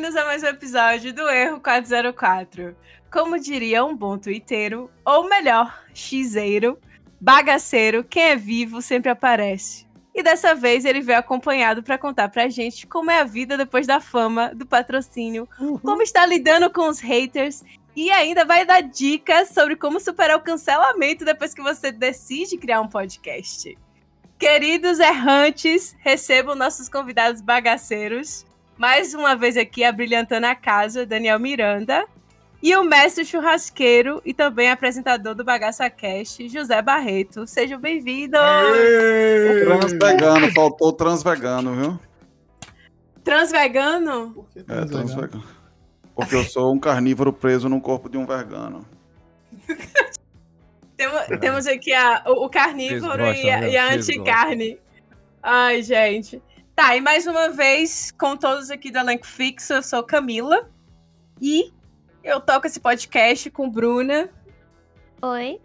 Bem-vindos a mais um episódio do Erro 404. Como diria um bom twitteiro, ou melhor, xizeiro, bagaceiro, quem é vivo sempre aparece. E dessa vez ele veio acompanhado para contar pra gente como é a vida depois da fama, do patrocínio, uhum. como está lidando com os haters e ainda vai dar dicas sobre como superar o cancelamento depois que você decide criar um podcast. Queridos errantes, recebam nossos convidados bagaceiros. Mais uma vez aqui, abrilhantando a casa, Daniel Miranda. E o mestre churrasqueiro e também apresentador do Bagaça Cast, José Barreto. Sejam bem-vindos! Transvegano, faltou transvegano, viu? Transvegano? É, transvegano. Porque eu sou um carnívoro preso no corpo de um vegano. temos, temos aqui a, o, o carnívoro gostam, e a, e a anticarne. Ai, gente. Tá, e mais uma vez, com todos aqui da Elenco Fixo, eu sou Camila. E eu toco esse podcast com Bruna. Oi.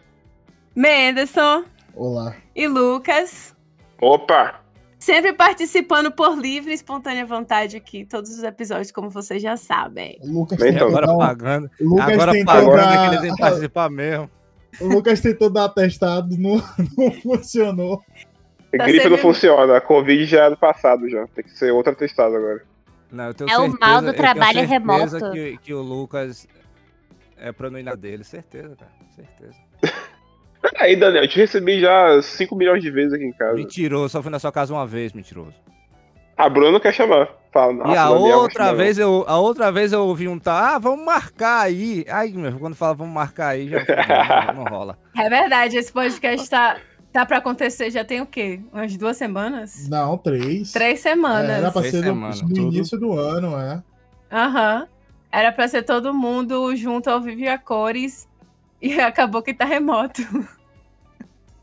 Menderson. Olá. E Lucas. Opa! Sempre participando por livre e espontânea vontade aqui, todos os episódios, como vocês já sabem. Lucas tem agora dar... pagando. Lucas agora pagando dar... que ele tem que participar mesmo. O Lucas tentou dar atestado, não, não funcionou. Tá gripe não funciona, a Covid já é do passado já. Tem que ser outro atestado agora. Não, é certeza, o mal do trabalho remoto. Que, que o Lucas é pra não ir na dele, certeza, cara. Certeza. Peraí, Daniel, eu te recebi já 5 milhões de vezes aqui em casa. Mentiroso, só fui na sua casa uma vez, mentiroso. A Bruna quer chamar. Fala, e a Daniel, outra vez eu, a outra vez eu ouvi um tá, ah, vamos marcar aí. Aí, meu, quando fala vamos marcar aí, já não, não rola. É verdade, esse podcast tá Tá pra acontecer já tem o quê? Umas duas semanas? Não, três. Três semanas. É, era pra ser semanas, no, no início do ano, é. Aham. Uhum. Era pra ser todo mundo junto ao vivo e a cores. E acabou que tá remoto.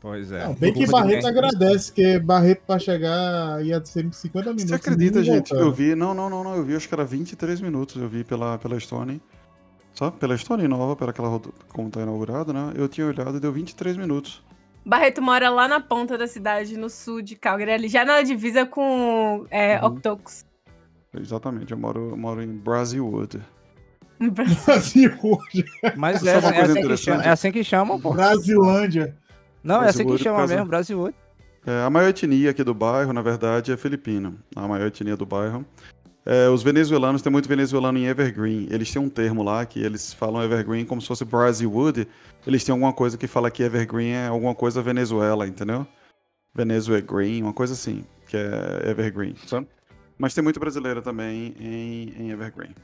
Pois é. Não, bem que Barreto agradece, que Barreto pra chegar ia ser 50 minutos. Você acredita, gente? Eu vi. Não, não, não, não. Eu vi, acho que era 23 minutos. Eu vi pela, pela Stone. Só pela Stone nova, pela aquela como tá inaugurada, né? Eu tinha olhado e deu 23 minutos. Barreto mora lá na ponta da cidade, no sul de Calgary, ali, já na divisa com é, uhum. Octopus. Exatamente, eu moro, eu moro em Brasilwood. Brasilwood. Mas é, é, assim que chama, é assim que chamam, pô. Brasilândia. Não, é assim que chama mesmo, Brasilwood. É, a maior etnia aqui do bairro, na verdade, é filipina. A maior etnia do bairro. É, os venezuelanos, tem muito venezuelano em Evergreen. Eles têm um termo lá que eles falam Evergreen como se fosse Brasilwood. Eles têm alguma coisa que fala que Evergreen é alguma coisa Venezuela, entendeu? Venezuela Green, uma coisa assim, que é Evergreen, sabe? Mas tem muito brasileiro também em, em Evergreen.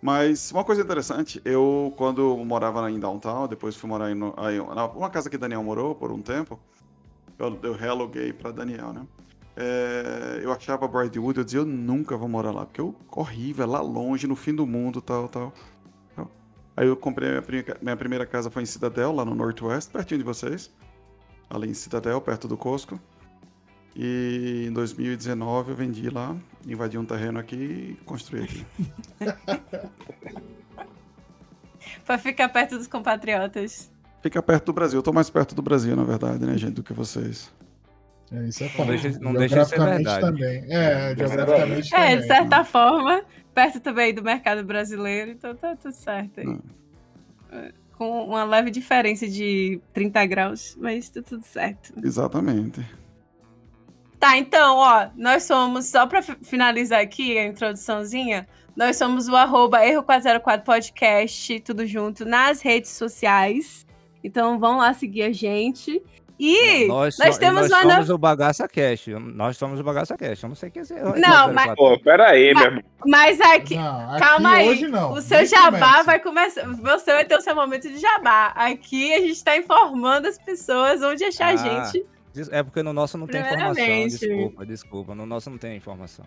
Mas uma coisa interessante, eu quando morava em Downtown, depois fui morar em, uma casa que Daniel morou por um tempo, eu, eu realoguei para Daniel, né? É, eu achava Brightwood, eu dizia, eu nunca vou morar lá, porque é horrível, é lá longe, no fim do mundo, tal, tal. Aí eu comprei minha, primeira, minha primeira casa foi em Cidadel, lá no Northwest, pertinho de vocês. Ali em Cidadel, perto do Costco. E em 2019 eu vendi lá, invadi um terreno aqui e construí aqui. pra ficar perto dos compatriotas. Fica perto do Brasil. Eu tô mais perto do Brasil, na verdade, né, gente, do que vocês. É, isso é fato. Não deixa, não deixa de ser verdade. Também. É, geograficamente é, também. de certa né? forma, perto também do mercado brasileiro, então tá tudo certo aí. É, com uma leve diferença de 30 graus, mas tá tudo certo. Exatamente. Tá, então, ó, nós somos, só pra finalizar aqui a introduçãozinha, nós somos o arroba Erro404 Podcast, tudo junto, nas redes sociais. Então vão lá seguir a gente. E nós, nós temos nós uma somos o Bagaça Cash. Nós somos o Bagaça Cash. Eu não sei o que é Não, mas. Pô, pera aí, meu irmão. Mas aqui. Não, aqui calma aí. Não. O seu jabá vai começar. Você vai ter o seu momento de jabá. Aqui a gente tá informando as pessoas onde achar a ah, gente. É porque no nosso não tem informação. Desculpa, desculpa. No nosso não tem informação.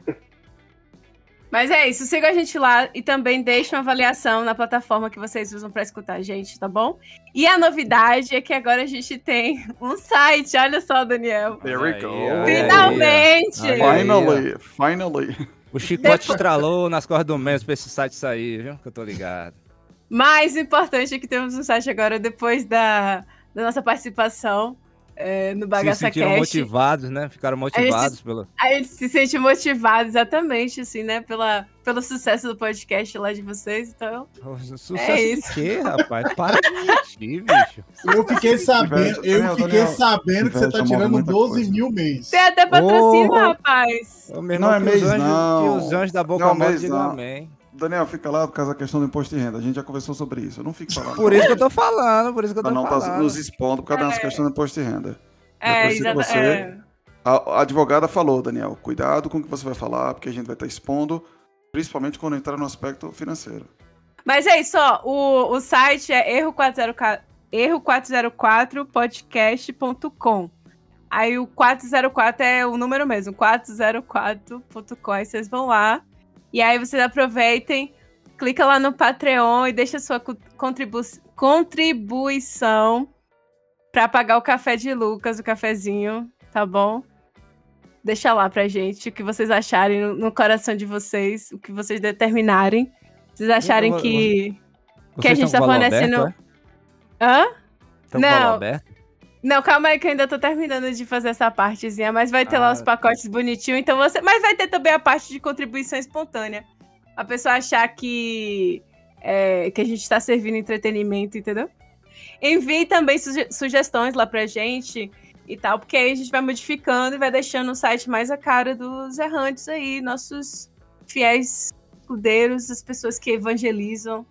Mas é isso, siga a gente lá e também deixe uma avaliação na plataforma que vocês usam para escutar a gente, tá bom? E a novidade é que agora a gente tem um site, olha só, Daniel. There we go. Finalmente! Finally, finally. O chicote Depois... estralou nas cordas do mês pra esse site sair, viu? Que eu tô ligado. Mais importante é que temos um site agora, depois da, da nossa participação é, no Bagaça se Cash. motivados, né? Ficaram motivados a pelo. A gente se sente motivado, exatamente, assim, né? Pela, pelo sucesso do podcast lá de vocês, então. sucesso é isso. quê, rapaz? Para de mentir, bicho. Eu fiquei sabendo, eu fiquei sabendo que você tá tirando 12 mil mês. Tem até patrocínio, oh, rapaz. Não é mês, não. Que os anjos da boca não, mês, não. amém. Daniel, fica lá por causa da questão do imposto de renda. A gente já conversou sobre isso. Eu não fico falando. Por isso que eu tô falando, por isso que eu tô não falando. Não tá nos expondo por causa é. da questão do imposto de renda. É, exatamente. Você... É. A, a, advogada falou, Daniel, cuidado com o que você vai falar, porque a gente vai estar expondo, principalmente quando entrar no aspecto financeiro. Mas é isso, ó. O, o site é erro404, erro404podcast.com. Aí o 404 é o número mesmo, 404.com. Aí vocês vão lá e aí vocês aproveitem, clica lá no Patreon e deixa sua contribu contribuição para pagar o café de Lucas, o cafezinho, tá bom? Deixa lá pra gente o que vocês acharem no, no coração de vocês, o que vocês determinarem. Vocês acharem vou, que, que a gente tá fornecendo. Aberto, é? Hã? Não. Não, calma aí que eu ainda tô terminando de fazer essa partezinha, mas vai ter ah, lá os pacotes bonitinhos, então você. Mas vai ter também a parte de contribuição espontânea. A pessoa achar que, é, que a gente tá servindo entretenimento, entendeu? Envie também suge sugestões lá pra gente e tal, porque aí a gente vai modificando e vai deixando o site mais a cara dos errantes aí, nossos fiéis escudeiros, as pessoas que evangelizam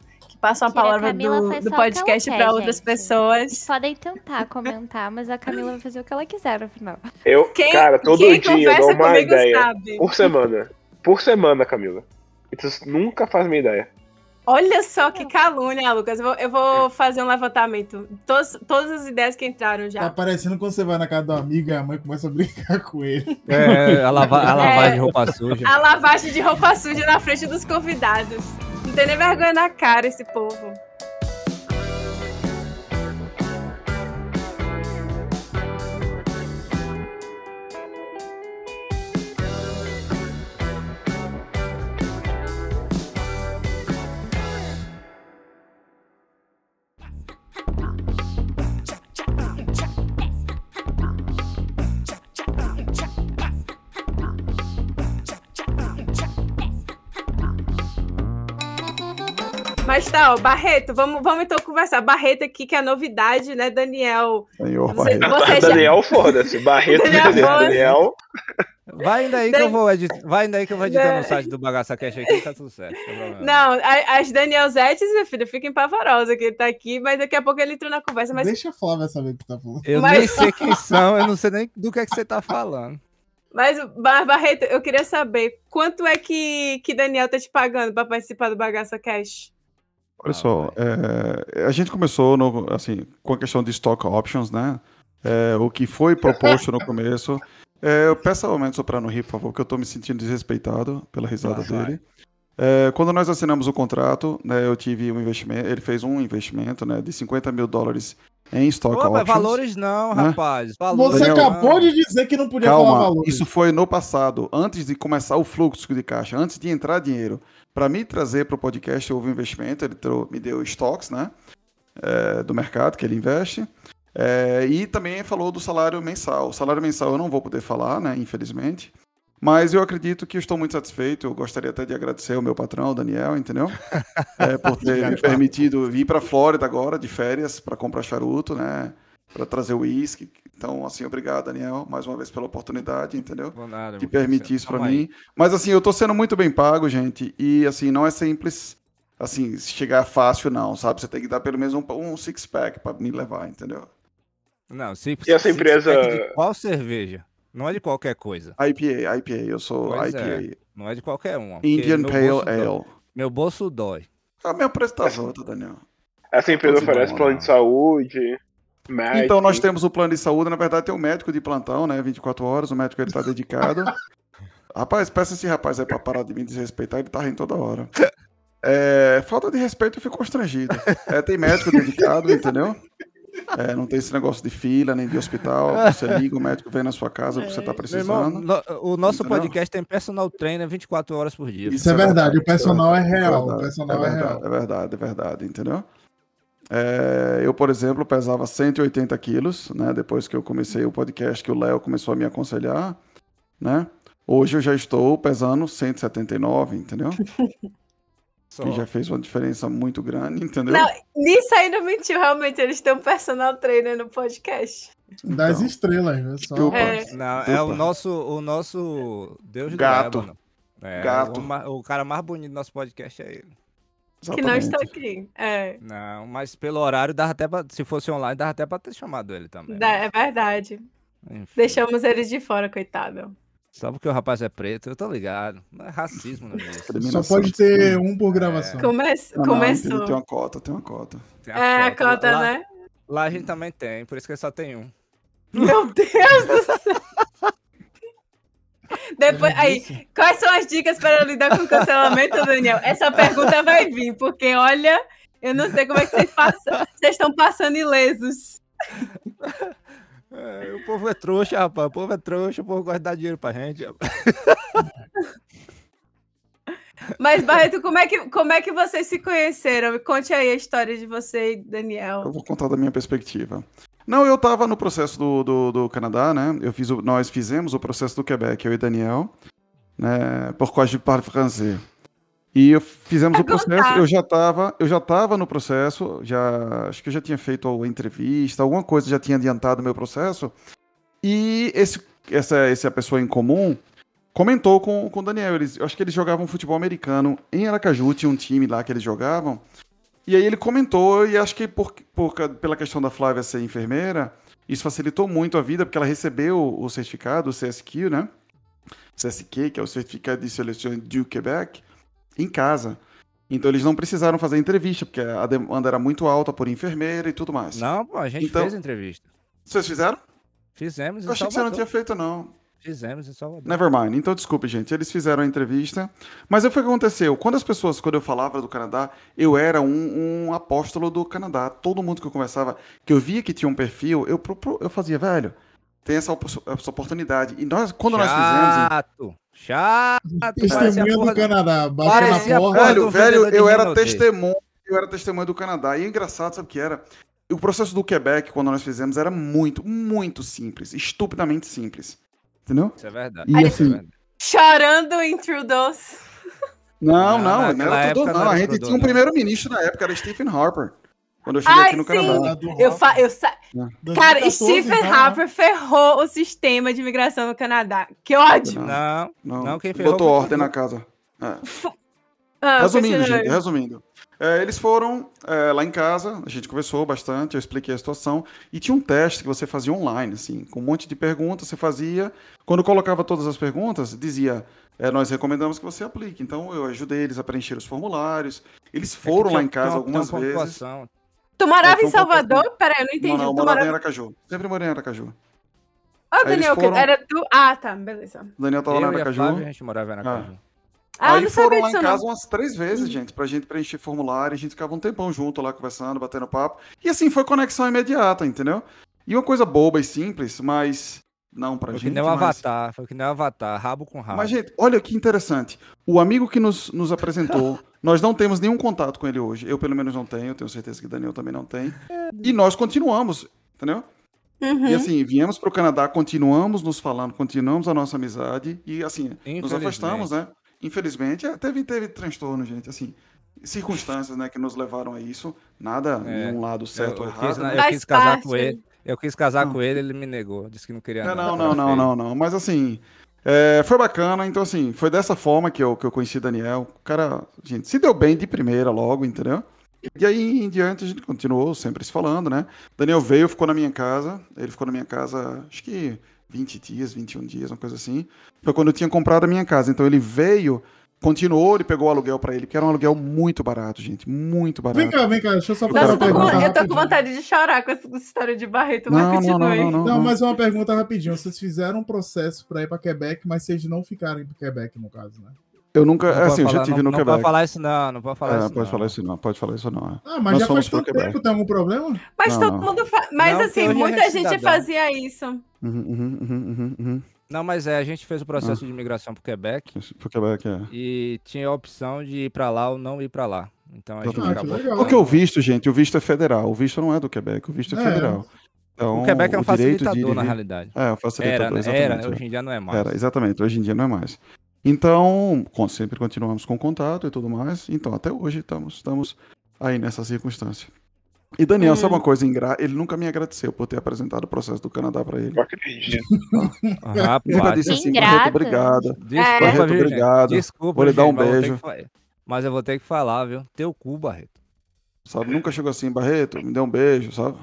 passam a palavra do, do podcast para outras pessoas. Eles podem tentar comentar, mas a Camila vai fazer o que ela quiser no final. Eu, quem, cara, todo dia eu dou uma ideia. Sabe. Por semana. Por semana, Camila. E tu nunca faz minha ideia. Olha só que calúnia, Lucas. Eu vou, eu vou fazer um levantamento. Todos, todas as ideias que entraram já. Tá parecendo quando você vai na casa do amigo e a mãe começa a brincar com ele. É, a, lava, a lavagem é, de roupa suja. A lavagem de roupa suja na frente dos convidados. Não tem nem vergonha na cara esse povo. Tá, ó, Barreto, vamos, vamos então conversar. Barreto aqui, que é a novidade, né, Daniel? Senhor você, Barreto. Você já... Daniel, foda-se. Barreto, Daniel. Daniel. Vai ainda aí que eu vou editar, vai ainda aí que eu vou editar no site do Bagaça Cash aqui, tá tudo certo. Não, as Daniel Zetes, meu filho, fiquem pavorosa que ele tá aqui, mas daqui a pouco ele entrou na conversa. Mas... Deixa a Flávia saber o que tá falando. Eu mas... nem sei quem são, eu não sei nem do que é que você tá falando. Mas, Barreto, eu queria saber quanto é que, que Daniel tá te pagando pra participar do Bagaça Cash? Olha ah, só, é, a gente começou no, assim, com a questão de stock options, né? É, o que foi proposto no começo. É, eu peço ao momento soprar no rir, por favor, que eu estou me sentindo desrespeitado pela risada ah, dele. É, quando nós assinamos o contrato, né, eu tive um investimento, ele fez um investimento né, de 50 mil dólares em stock Pô, options. valores não, né? rapaz. Valores Você Daniel, acabou de dizer que não podia calma, falar valores. Isso foi no passado, antes de começar o fluxo de caixa, antes de entrar dinheiro. Para me trazer para o podcast, houve um investimento, ele me deu estoques né, é, do mercado que ele investe. É, e também falou do salário mensal. O salário mensal eu não vou poder falar, né, infelizmente. Mas eu acredito que estou muito satisfeito. Eu gostaria até de agradecer ao meu patrão, o Daniel, entendeu? É, por ter me permitido vir para a Flórida agora, de férias, para comprar charuto, né? Para trazer uísque. Então, assim, obrigado, Daniel, mais uma vez pela oportunidade, entendeu? Nada, de permitir isso para mim. Mas, assim, eu estou sendo muito bem pago, gente. E, assim, não é simples, assim, chegar fácil, não, sabe? Você tem que dar pelo menos um, um six-pack para me levar, entendeu? Não, six, e essa empresa. qual cerveja? Não é de qualquer coisa. IPA, IPA, eu sou pois IPA. É. Não é de qualquer uma. Indian Pale Ale. Dói. Meu bolso dói. Ah, meu preço tá Daniel. Essa empresa oferece plano de saúde, médico. Então nós temos o plano de saúde, na verdade tem um médico de plantão, né, 24 horas, o médico ele tá dedicado. rapaz, peça esse rapaz aí pra parar de me desrespeitar, ele tá rindo toda hora. É, falta de respeito, eu fico constrangido. É, tem médico dedicado, entendeu? É, não tem esse negócio de fila, nem de hospital. Você liga, o médico vem na sua casa porque você está precisando. Irmão, o nosso Entendeu? podcast tem personal trainer 24 horas por dia. Isso é verdade, o personal é real. É verdade, o personal é, verdade, é, é verdade, é verdade, entendeu? É, eu, por exemplo, pesava 180 quilos, né? Depois que eu comecei o podcast, que o Léo começou a me aconselhar, né? Hoje eu já estou pesando 179, entendeu? Que já fez uma diferença muito grande, entendeu? Não, nisso aí não mentiu, realmente. Eles têm um personal trainer no podcast. Das então, estrelas, né? Só... É. Não, é o nosso, o nosso Deus Gato. do é, Gato. O, o, cara mais bonito do nosso podcast é ele. Exatamente. Que não está aqui. É. Não, mas pelo horário, dava até pra, se fosse online, dava até pra ter chamado ele também. É verdade. Enfim. Deixamos ele de fora, coitado. Só porque o rapaz é preto, eu tô ligado. Não é racismo, não é Só pode ter um por gravação. É. Come... Não, Começou. Não, tem uma cota, tem uma cota. Tem é, a cota, lá, né? Lá a gente também tem, por isso que só tem um. Meu Deus do céu! Depois, aí, quais são as dicas para lidar com o cancelamento, Daniel? Essa pergunta vai vir, porque olha, eu não sei como é que vocês passam. Vocês estão passando ilesos. É, o povo é trouxa, rapaz. O povo é trouxa, o povo gosta de dar dinheiro pra gente. Mas, Barreto, como é, que, como é que vocês se conheceram? Conte aí a história de você e Daniel. Eu vou contar da minha perspectiva. Não, eu estava no processo do, do, do, Canadá, né? Eu fiz o, nós fizemos o processo do Quebec, eu e Daniel, né? Por causa de parle français. E fizemos o processo, eu já estava, eu já estava no processo, já acho que eu já tinha feito a entrevista, alguma coisa já tinha adiantado o meu processo. E esse essa essa pessoa em comum comentou com com o Daniel, eles, eu acho que eles jogavam futebol americano em Aracaju, tinha um time lá que eles jogavam. E aí ele comentou e acho que por, por pela questão da Flávia ser enfermeira, isso facilitou muito a vida porque ela recebeu o certificado, o CSQ, né? CSQ, que é o Certificado de Seleção du Québec em casa. Então eles não precisaram fazer entrevista, porque a demanda era muito alta por enfermeira e tudo mais. Não, pô, a gente então, fez entrevista. Vocês fizeram? Fizemos. Eu achei que você não tinha feito, não. Fizemos em Salvador. Nevermind. Então, desculpe, gente. Eles fizeram a entrevista. Mas o que aconteceu? Quando as pessoas, quando eu falava do Canadá, eu era um, um, apóstolo do Canadá. Todo mundo que eu conversava, que eu via que tinha um perfil, eu, eu fazia, velho, tem essa, essa oportunidade. E nós, quando Chato. nós fizemos. Chato! Testemunha do Canadá. Bateu na porta. Velho, velho, eu era testemunha. Eu era testemunha do Canadá. E é engraçado, sabe o que era? O processo do Quebec, quando nós fizemos, era muito, muito simples. Estupidamente simples. Entendeu? Isso é verdade. E, assim, é Chorando em Trudeau's. Não, não, não, não era tudo não. A gente tinha um primeiro-ministro na época, era Stephen Harper. Quando eu cheguei Ai, aqui no sim. Canadá. Eu fa eu sa é. Cara, 2014, Stephen então, Harper ferrou o sistema de imigração no Canadá. Que ódio. Não, não, não quem ferrou. Botou ordem na casa. É. Ah, resumindo, gente, resumindo. É, eles foram é, lá em casa, a gente conversou bastante, eu expliquei a situação, e tinha um teste que você fazia online, assim, com um monte de perguntas, você fazia. Quando colocava todas as perguntas, dizia, é, nós recomendamos que você aplique. Então eu ajudei eles a preencher os formulários. Eles é foram é lá em casa algumas vezes. Tu morava em Salvador? Peraí, eu não entendi. Não, não, eu morava morava... em Aracaju. Sempre morei em Aracaju. Ah, Daniel, foram... era tu. Ah, tá, beleza. Daniel tava eu lá em Aracaju. A, Flávia, a gente morava em Aracaju. Ah. Ah, Aí foram lá em casa não. umas três vezes, gente, pra gente preencher formulário, a gente ficava um tempão junto lá conversando, batendo papo. E assim, foi conexão imediata, entendeu? E uma coisa boba e simples, mas não pra foi gente. Foi que nem o Avatar, foi que nem o Avatar, rabo com rabo. Mas, gente, olha que interessante. O amigo que nos, nos apresentou, nós não temos nenhum contato com ele hoje. Eu, pelo menos, não tenho, tenho certeza que o Daniel também não tem. E nós continuamos, entendeu? Uhum. E assim, viemos pro Canadá, continuamos nos falando, continuamos a nossa amizade e assim, nos afastamos, né? Infelizmente, é, teve, teve transtorno, gente, assim, circunstâncias, né, que nos levaram a isso, nada é, um lado certo ou errado. Quis, né? Eu quis casar com ele, eu quis casar não. com ele, ele me negou, disse que não queria é, Não, não, não, não, não, mas assim, é, foi bacana, então assim, foi dessa forma que eu, que eu conheci Daniel, o cara, gente, se deu bem de primeira logo, entendeu? E aí em diante a gente continuou sempre se falando, né? Daniel veio, ficou na minha casa, ele ficou na minha casa, acho que 20 dias, 21 dias, uma coisa assim. Foi quando eu tinha comprado a minha casa. Então ele veio, continuou, ele pegou o aluguel para ele, que era um aluguel muito barato, gente. Muito barato. Vem cá, vem cá, deixa eu só fazer uma pergunta. Eu tô com vontade de chorar com essa história de Barreto, mas não, não, não, não, não, não, mas uma pergunta rapidinho. Vocês fizeram um processo para ir para Quebec, mas vocês não ficaram em Quebec, no caso, né? Eu nunca. Não assim, eu já tive não, no não Quebec. Não pode falar isso, não. Não pode falar é, isso. Pode não. falar isso, não. Pode falar isso, não. Ah, mas Nós já faz tanto tempo, tem algum problema? Mas todo mundo. Fa... Mas assim, muita gente fazia isso. Uhum, uhum, uhum, uhum. Não, mas é, a gente fez o processo ah. de imigração pro Quebec. Pro Quebec, é. E tinha a opção de ir para lá ou não ir para lá. Então a gente Ah, que acabou. legal. Porque o visto, gente, o visto é federal. O visto não é do Quebec, o visto é, É. federal. Então, O Quebec é um o direito de facilitador, na realidade. É, um facilitador, Era, exatamente. era, é. hoje em dia não é mais. Era, exatamente, hoje em dia não é mais. Então, sempre continuamos com contato e tudo mais. Então, até hoje estamos, estamos aí nessa circunstância. E Daniel, Hum. sabe uma coisa ingrata? Ele nunca me agradeceu por ter apresentado o processo do Canadá para ele. Não acredito. Ele nunca Rapaz, disse assim. Barreto, obrigado. desculpa, É. Barreto, viu, gente? obrigado. Desculpa, Vou lhe dar gente, um mas eu ter beijo. que fa- Mas eu vou ter que falar, viu? Teu cu, Barreto. Sabe, nunca chegou assim, Barreto, me dê um beijo, sabe?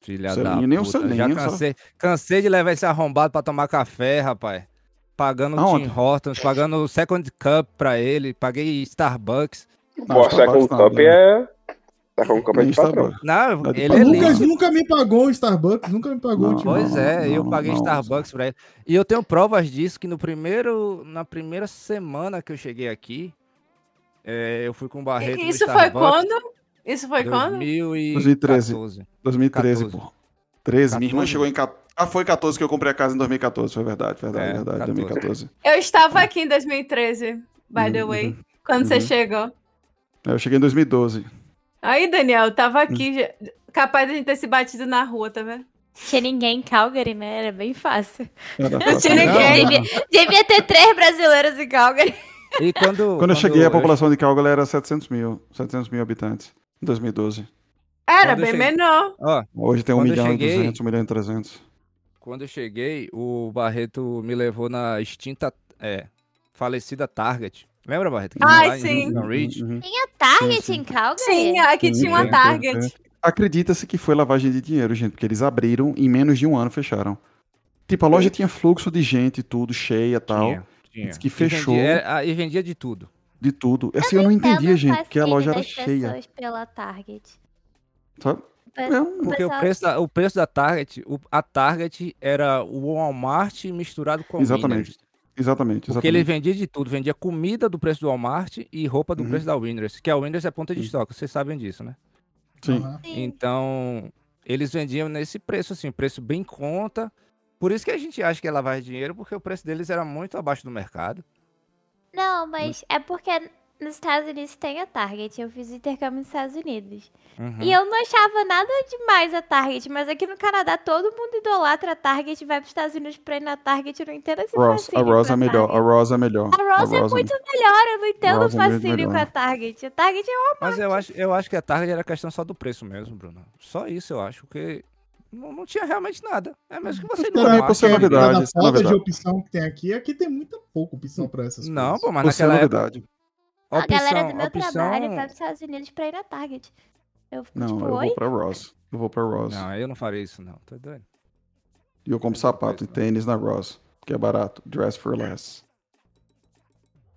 Filha Selinho, da nem o puta. Já selinho, sabe? cansei, cansei de levar esse arrombado pra tomar café, rapaz. Pagando Aonde? Tim Hortons, pagando o Second Cup pra ele, paguei Starbucks. Não, Pô, Starbucks Second Cup né? é. Cup é Nem de patrão. Starbucks. Não, É de ele é patrão. Nunca, me pagou o Starbucks, nunca me pagou Não, tipo, Pois Não, é, eu não, paguei não. Starbucks pra ele. E eu tenho provas disso que no primeiro, na primeira semana que eu cheguei aqui, é, eu fui com o Barreto no Isso foi quando? Isso foi quando? 2014. 2013, 14. pô. 13, minha irmã 14. chegou em 14. Ah, foi 14 que eu comprei a casa em 2014, foi verdade, verdade, É, verdade, 14. 2014. Eu estava aqui em 2013, by the Uhum, way, quando você uhum. chegou. Eu cheguei em 2012. Aí, Daniel, eu tava aqui, Hum. capaz de a gente ter se batido na rua, tá vendo? Tinha ninguém em Calgary, né? Era bem fácil. Era tinha ninguém. Devia, devia ter três brasileiros em Calgary. E quando, Quando eu cheguei, a população de Calgary era 700 mil, 700 mil habitantes, em 2012. Era Quando eu bem cheguei- menor. Ó, Hoje tem 1 Quando eu milhão e cheguei- 200, 1 milhão e 300. quando eu cheguei, o Barreto me levou na extinta, é, falecida Target. Lembra, Barreto? Que Ai, lá em sim. Uhum. Target Sim, sim. em Calgary? Sim, aqui Sim, tinha uma Target. Acredita-se que foi lavagem de dinheiro, gente, porque eles abriram e em menos de um ano fecharam. Tipo, a loja tinha fluxo de gente e tudo, cheia e tal, Tinha, tinha. Diz que E fechou. vendia- é, ah, E vendia de tudo. de tudo. Assim, eu não entendia, gente, porque a loja era cheia, pela Target. sabe? Pe- É o Porque o preço, da, o preço da Target, o- a Target era o Walmart misturado com o Exatamente. Exatamente, Porque ele vendia de tudo, vendia comida do preço do Walmart e roupa do Uhum. preço da Winners, que a Winners é ponta de Sim. estoque, vocês sabem disso, né? Sim. Sim. Então, eles vendiam nesse preço, assim, preço bem em conta. Por isso que a gente acha que é lavagem de dinheiro, porque o preço deles era muito abaixo do mercado. Não, mas é porque nos Estados Unidos tem a Target. Eu fiz intercâmbio nos Estados Unidos. Uhum. E eu não achava nada demais a Target, mas aqui no Canadá todo mundo idolatra a Target e vai para os Estados Unidos pra ir na Target. Eu não entendo esse Ross, a fascínio Ross com é melhor, a. Ross é melhor. A Ross é muito melhor, eu não entendo o é muito fascínio com a. Target. A Target é uma Mas eu acho, eu acho que a Target era questão só do preço mesmo, Bruno. Só isso eu acho, porque não, não tinha realmente nada. É mesmo que você Também não ser Porque novidade, cada isso é falta de opção que tem aqui, aqui tem muita pouca opção pra essas Não, coisas. pô, mas naquela época. A galera do meu opção- trabalho vai para os Estados Unidos pra ir na Target. Eu fico Não, tipo, eu oi? vou pra Ross. Eu vou pra Ross. Não, eu não faria isso, não. Tá doido? E eu compro sapato e tênis na Ross, que é barato. Dress for less.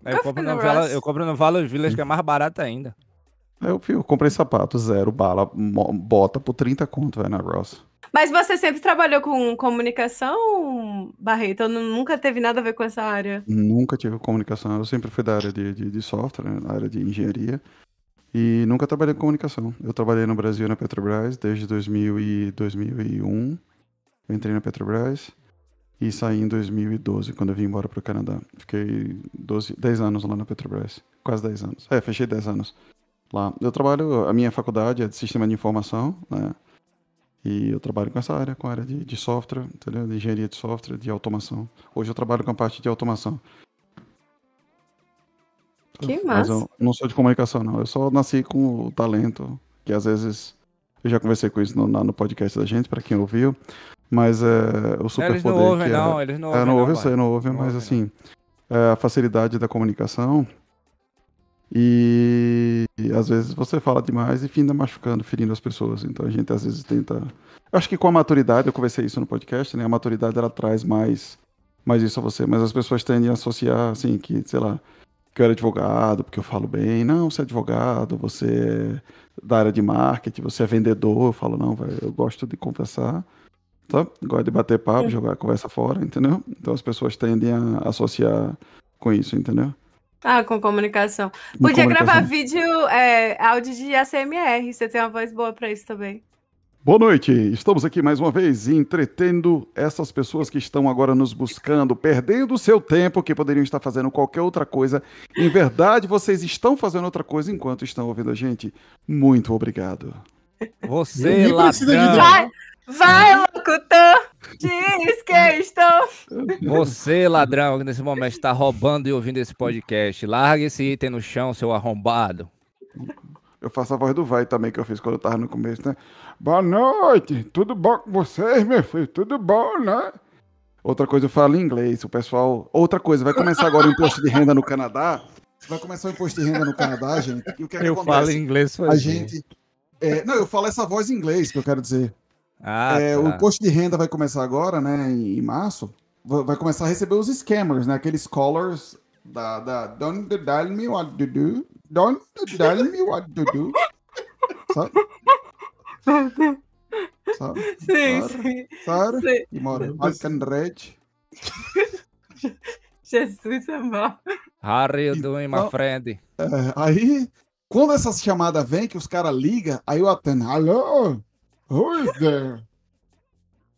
Nunca eu compro, no no Vala- eu compro no Valor Village, que é mais barato ainda. Eu, eu comprei sapato, zero, bala, bota por 30 conto, vai na Ross. Mas você sempre trabalhou com comunicação, Barreto? Ou nu- nunca teve nada a ver com essa área? Nunca tive comunicação. Eu sempre fui da área de, de, de software, né, da área de engenharia. E nunca trabalhei com comunicação. Eu trabalhei no Brasil na Petrobras desde 2000 e 2001. Eu entrei na Petrobras e saí em 2012, quando eu vim embora para o Canadá. Fiquei 12, 10 anos lá na Petrobras. Quase 10 anos. É, fechei 10 anos lá. Eu trabalho, a minha faculdade é de sistema de informação, né? E eu trabalho com essa área, com a área de, de software, entendeu? De engenharia de software, de automação. Hoje eu trabalho com a parte de automação. Que Mas massa. eu não sou de comunicação, não. Eu só nasci com o talento, que às vezes. Eu já conversei com isso no, no podcast da gente, para quem ouviu. Mas é, o eles superpoder não ouvem, era- não. Eles não é, ouvem, não não, ouve, eu sei, não ouve, Não mas ouve, assim, é a facilidade da comunicação e, e às vezes você fala demais e finda machucando, ferindo as pessoas. Então a gente às vezes tenta. Eu acho que com a maturidade, eu conversei isso no podcast, né? A maturidade ela traz mais, mais isso a você, mas as pessoas tendem a associar, assim, que, sei lá, que eu era advogado, porque eu falo bem. Não, você é advogado, você é da área de marketing, você é vendedor. Eu falo, não, velho, eu gosto de conversar. Tá? Gosto de bater papo, jogar a conversa fora, entendeu? Então as pessoas tendem a associar com isso, entendeu? Ah, com comunicação. Com Podia comunicação. gravar vídeo, é, áudio de ACMR. Você tem uma voz boa pra isso também. Boa noite, estamos aqui mais uma vez entretendo essas pessoas que estão agora nos buscando, perdendo o seu tempo, que poderiam estar fazendo qualquer outra coisa. Em verdade, vocês estão fazendo outra coisa enquanto estão ouvindo a gente. Muito obrigado. Você, ladrão. Vai, vai, locutor! Diz que estou. Você, ladrão, que nesse momento está roubando e ouvindo esse podcast. Larga esse item no chão, seu arrombado. Eu faço a voz do vai também, que eu fiz quando eu tava no começo, né? Boa noite, tudo bom com vocês, meu filho? Tudo bom, né? Outra coisa, eu falo em inglês, o pessoal... Outra coisa, vai começar agora o imposto de renda no Canadá. Vai começar o imposto de renda no Canadá, gente. E o que, é que Eu acontece? falo em inglês, foi A gente... é, não, eu falo essa voz em inglês, que eu quero dizer. Ah, É, O tá. imposto de renda vai começar agora, né, em, em março. Va- Vai começar a receber os scammers, né? Aqueles callers da, da Don't tell me what to do. Don't tell me what to do. Sabe? Sabe? Sim, Claro. sim. Sabe? sim. E mora and Red. Jesus amado. How you doing, my friend? É, aí, quando essa chamada vem, que os caras ligam, aí eu atendo. Hello? Who is there?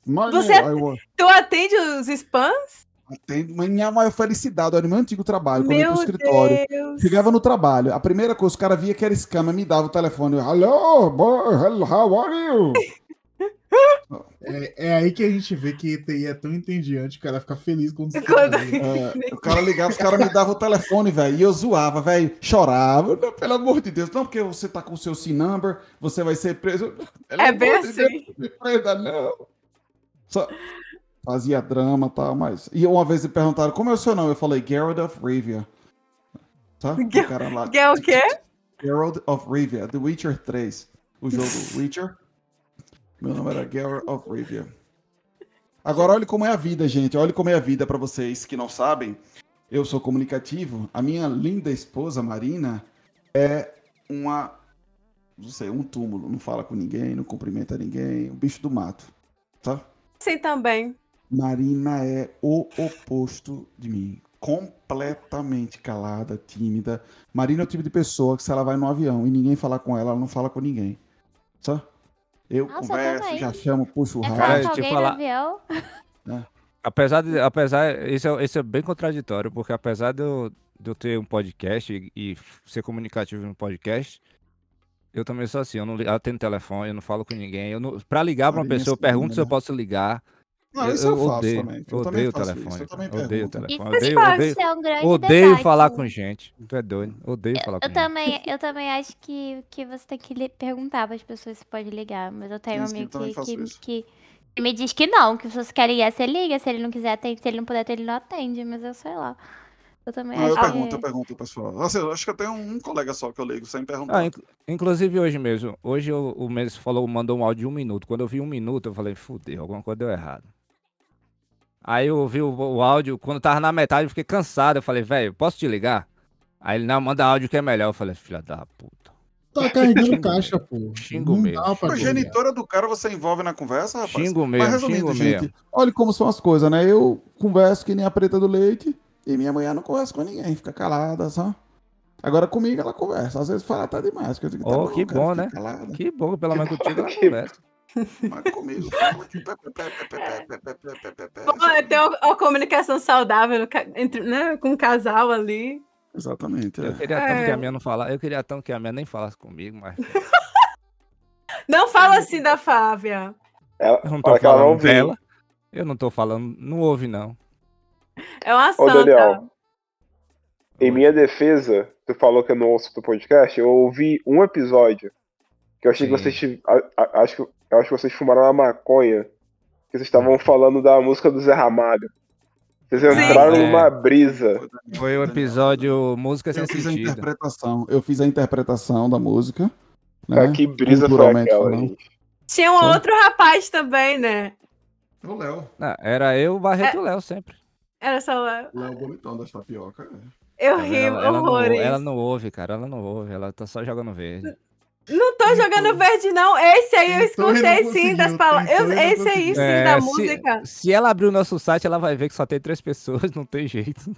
My Você- name- I Tu atende os spams? Atendo, mas minha maior felicidade, era no meu antigo trabalho, quando eu ia Meu pro escritório. Deus. Chegava no trabalho, a primeira coisa, os caras via que era scam, me dava o telefone. eu, Hello, boy, hello, how are you? É, é aí que a gente vê que TI é tão entediante, o cara fica feliz quando você Quando- isso. É, o cara ligava, os caras me davam o telefone, velho, e eu zoava, velho, chorava. Não, pelo amor de Deus, não porque você tá com o seu SIN number, você vai ser preso. Pelo É bem de assim. Deus, prenda, não. Só fazia drama e tal, mas... E uma vez me perguntaram, como é o seu nome? Eu falei, Geralt of Rivia. Tá? O Ger- cara lá... Que o quê? Geralt of Rivia, The Witcher 3. O jogo Witcher. Meu nome era Geralt of Rivia. Agora, olha como é a vida, gente. Olha como é a vida para vocês que não sabem. Eu sou comunicativo. A minha linda esposa, Marina, é uma. Não sei, um túmulo. Não fala com ninguém, não cumprimenta ninguém. Um bicho do mato. Tá? Sim, também. Marina é o oposto de mim. Completamente calada, tímida. Marina é o tipo de pessoa que se ela vai no avião e ninguém falar com ela, ela não fala com ninguém. Sabe? Eu Nossa, eu converso, também. já chamo, puxo o É raio. Cara, falar eu avião. Apesar de. Apesar, isso, é, isso é bem contraditório, porque apesar de eu, de eu ter um podcast e, e ser comunicativo no podcast, eu também sou assim, eu não atendo telefone, eu não falo com ninguém. Eu não, pra ligar pra uma pessoa, eu Sena, pergunto se eu né? posso ligar. Não, isso eu, faço também. Eu também odeio o isso, telefone. Eu também. Odeio o pergunto. telefone. Isso Odeio, odeio, é um grande odeio debate. falar com gente. Tu é doido. Odeio falar com Eu gente. também, eu também acho que, que você tem que perguntar para as pessoas se pode ligar. Mas eu tenho um eu amigo que, que, que- que me diz que não, que se você quer ligar, você liga. Se ele não quiser atender, se ele não puder atender, ele não atende. Mas eu sei lá. Eu também Não, eu acho pergunto, que... eu pergunto, pessoal. Assim, eu acho que eu tenho um colega só que eu ligo sem perguntar. Ah, inc- inclusive hoje mesmo. Hoje o, o Mendes falou, mandou um áudio de um minuto. Quando eu vi um minuto, eu falei, fudeu, alguma coisa deu errado. Aí eu ouvi o, o áudio, quando tava na metade, eu fiquei cansado. Eu falei, velho, posso te ligar? Aí ele, não, manda áudio que é melhor. Eu falei, filha da puta. Tá carregando caixa, pô. Xingo não mesmo. A genitora do cara você envolve na conversa, rapaz. Xingo Mas mesmo, resumindo, xingo gente, mesmo. olha como são as coisas, né? Eu converso que nem a preta do leite e minha mulher não conversa com ninguém, fica calada, só. Agora comigo ela conversa, às vezes fala até demais. Que eu digo, tá Oh, bom, que cara, bom, né? Calada. Que bom, pelo menos contigo ela conversa. Bom, é ter uma, uma comunicação saudável entre, né, com o um casal ali. Exatamente. É. Eu queria tanto é. que a minha não falasse. Eu queria tanto que a minha nem falasse comigo, mas. não fala assim da Fávia. Ela, eu não tô falando dela. Eu não tô falando. Não ouve, não. É uma santa. Ô, Daniel, em minha defesa, tu falou que eu não ouço teu podcast. Eu ouvi um episódio. Que eu achei Sim. que você. Acho que eu acho que vocês fumaram uma maconha. Que vocês estavam falando da música do Zé Ramalho. Vocês entraram é. numa brisa. Foi o episódio Música Sem Eu fiz a Sentido. interpretação. Eu fiz a interpretação da música. Né? que brisa foi aquela. Tinha um outro rapaz também, né? O Léo. Não, era eu, o Barreto e o Léo sempre. Era só. O Léo bonitão das tapioca. né? Eu ri ela, ela, não, horrores. ela não ouve, cara. Ela não ouve. Ela tá só jogando verde. Não tô jogando verde, não. Esse aí eu não escutei sim das palavras. não Esse aí sim É, da se- música. Se ela abrir o nosso site, ela vai ver que só tem três pessoas, não tem jeito.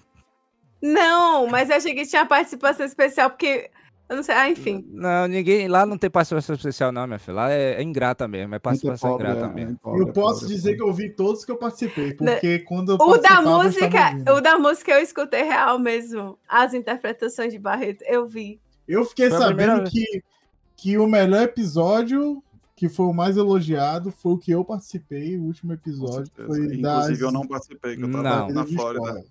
Não, mas eu achei que tinha participação especial, porque Eu não sei. Ah, enfim. Não, ninguém. Lá não tem participação especial, não, minha filha. Lá é, é ingrata mesmo. É participação pobre, ingrata é, mesmo. é pobre, Eu é posso pobre, é dizer pobre. que eu vi todos que eu participei, porque quando eu O da música, o da música eu escutei real mesmo. As interpretações de Barreto, eu vi. Eu fiquei Foi sabendo que, que o melhor episódio, que foi o mais elogiado, foi o que eu participei, o último episódio. Foi Inclusive, das... eu não participei, que eu tava Não. na Flórida.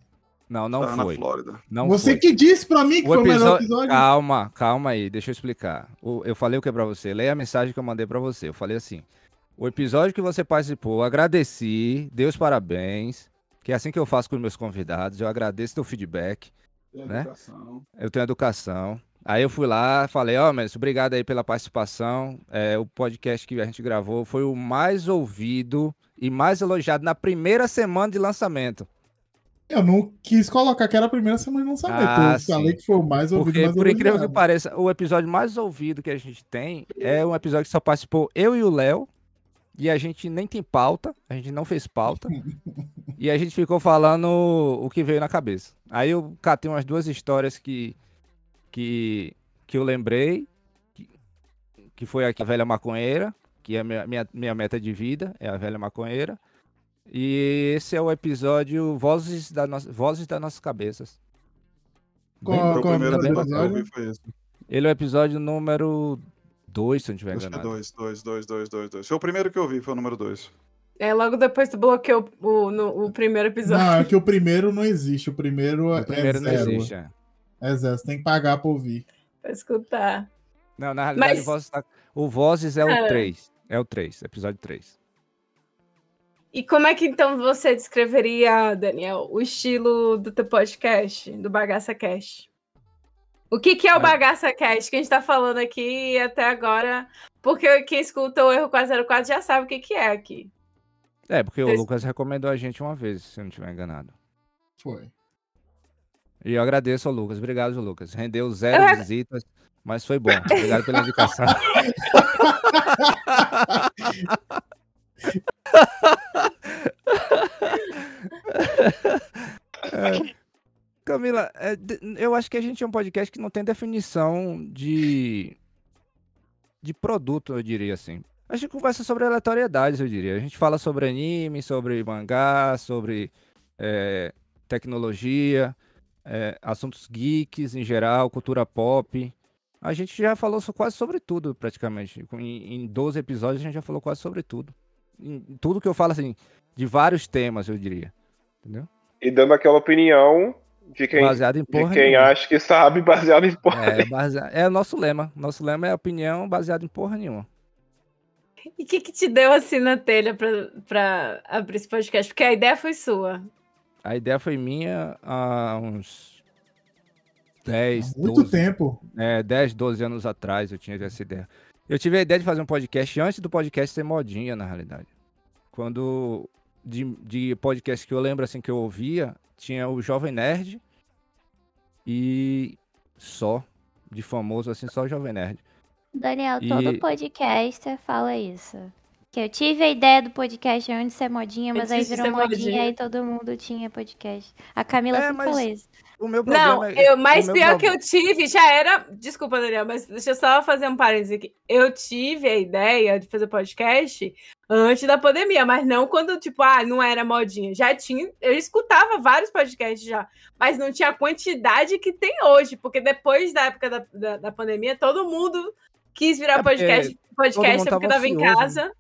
Não, não tava foi. na Flórida. Não Você foi. que disse pra mim que O foi o melhor episódio... episódio. Calma, calma aí, deixa eu explicar. Eu falei o que pra você? Leia a mensagem que eu mandei pra você. Eu falei assim: o episódio que você participou, eu agradeci, dei os parabéns, que é assim que eu faço com os meus convidados, eu agradeço teu feedback, Né? Educação. eu tenho educação. Aí eu fui lá, falei, ó, mas obrigado aí pela participação. É, o podcast que a gente gravou foi o mais ouvido e mais elogiado na primeira semana de lançamento. Eu não quis colocar que era a primeira semana de lançamento. Ah, eu falei sim. que foi o mais ouvido, Porque, mais por incrível que pareça, o episódio mais ouvido que a gente tem é um episódio que só participou eu e o Léo. E a gente nem tem pauta, a gente não fez pauta. e a gente ficou falando o que veio na cabeça. Aí eu catei umas duas histórias que, que, que eu lembrei. Que, que foi aqui a velha maconheira, que é a minha, minha, minha meta de vida, é a velha maconheira. E esse é o episódio Vozes, da nossa, Vozes das Nossas Cabeças. Qual- qual é o primeiro episódio que foi esse. Ele é o episódio número 2, se eu não estiver Acho que é enganado. dois, dois, dois, dois, dois, dois. Foi o primeiro que eu vi, foi o número dois. É, logo depois tu bloqueou o, no- o primeiro episódio. Não, é que o primeiro não existe. O primeiro, O primeiro é não zero. existe. é. É. Você tem que pagar pra ouvir. Pra escutar. Não, na realidade, Mas- o, Vozes tá- o Vozes é o Ah. 3. É o 3, episódio 3. E como é que então você descreveria, Daniel, o estilo do teu podcast, do Bagaça Cast? O que, que é o Ah. Bagaça Cast que a gente tá falando aqui até agora? Porque quem escuta o Erro 404 já sabe o que, que é aqui. É, porque o Lucas recomendou a gente uma vez, se eu não estiver enganado. Foi. E eu agradeço ao Lucas. Obrigado, Lucas. Rendeu zero Eu visitas, mas foi bom. Obrigado pela indicação. É, Camila, é, eu acho que a gente é um podcast que não tem definição de, de produto, eu diria assim. A gente conversa sobre aleatoriedades, eu diria. A gente fala sobre anime, sobre mangá, sobre é, tecnologia, é, assuntos geeks em geral, cultura pop. A gente já falou quase sobre tudo, praticamente. Em, em 12 episódios, a gente já falou quase sobre tudo. Em tudo que eu falo, assim, de vários temas, eu diria. Entendeu? E dando aquela opinião de quem, Baseado em de porra quem nenhuma. acha que sabe, baseado em porra. É, basea- é o nosso lema. Nosso lema é opinião baseada em porra nenhuma. E o que, que te deu assim na telha pra, pra abrir esse podcast? Porque a ideia foi sua. A ideia foi minha há uns 10, Muito 12, tempo. É, 10, 12 anos atrás eu tinha essa ideia. Eu tive a ideia de fazer um podcast antes do podcast ser modinha, na realidade. Quando de, de podcast que eu lembro assim que eu ouvia, tinha o Jovem Nerd e só de famoso assim, só o Jovem Nerd. Daniel, E- todo podcaster fala isso. Que eu tive a ideia do podcast antes de ser modinha, mas aí virou modinha, e todo mundo tinha podcast. A Camila É, sempre mas- falou isso. O meu Não, problema é- eu, meu pior que prob- eu tive já era. Desculpa, Daniel, mas deixa eu só fazer um parênteses aqui. Eu tive a ideia de fazer podcast antes da pandemia, mas não quando, tipo, ah, não era modinha. Já tinha. Eu escutava vários podcasts já, mas não tinha a quantidade que tem hoje, porque depois da época da, da, da pandemia, todo mundo quis virar É podcast, podcast mundo porque tava tava em ocioso,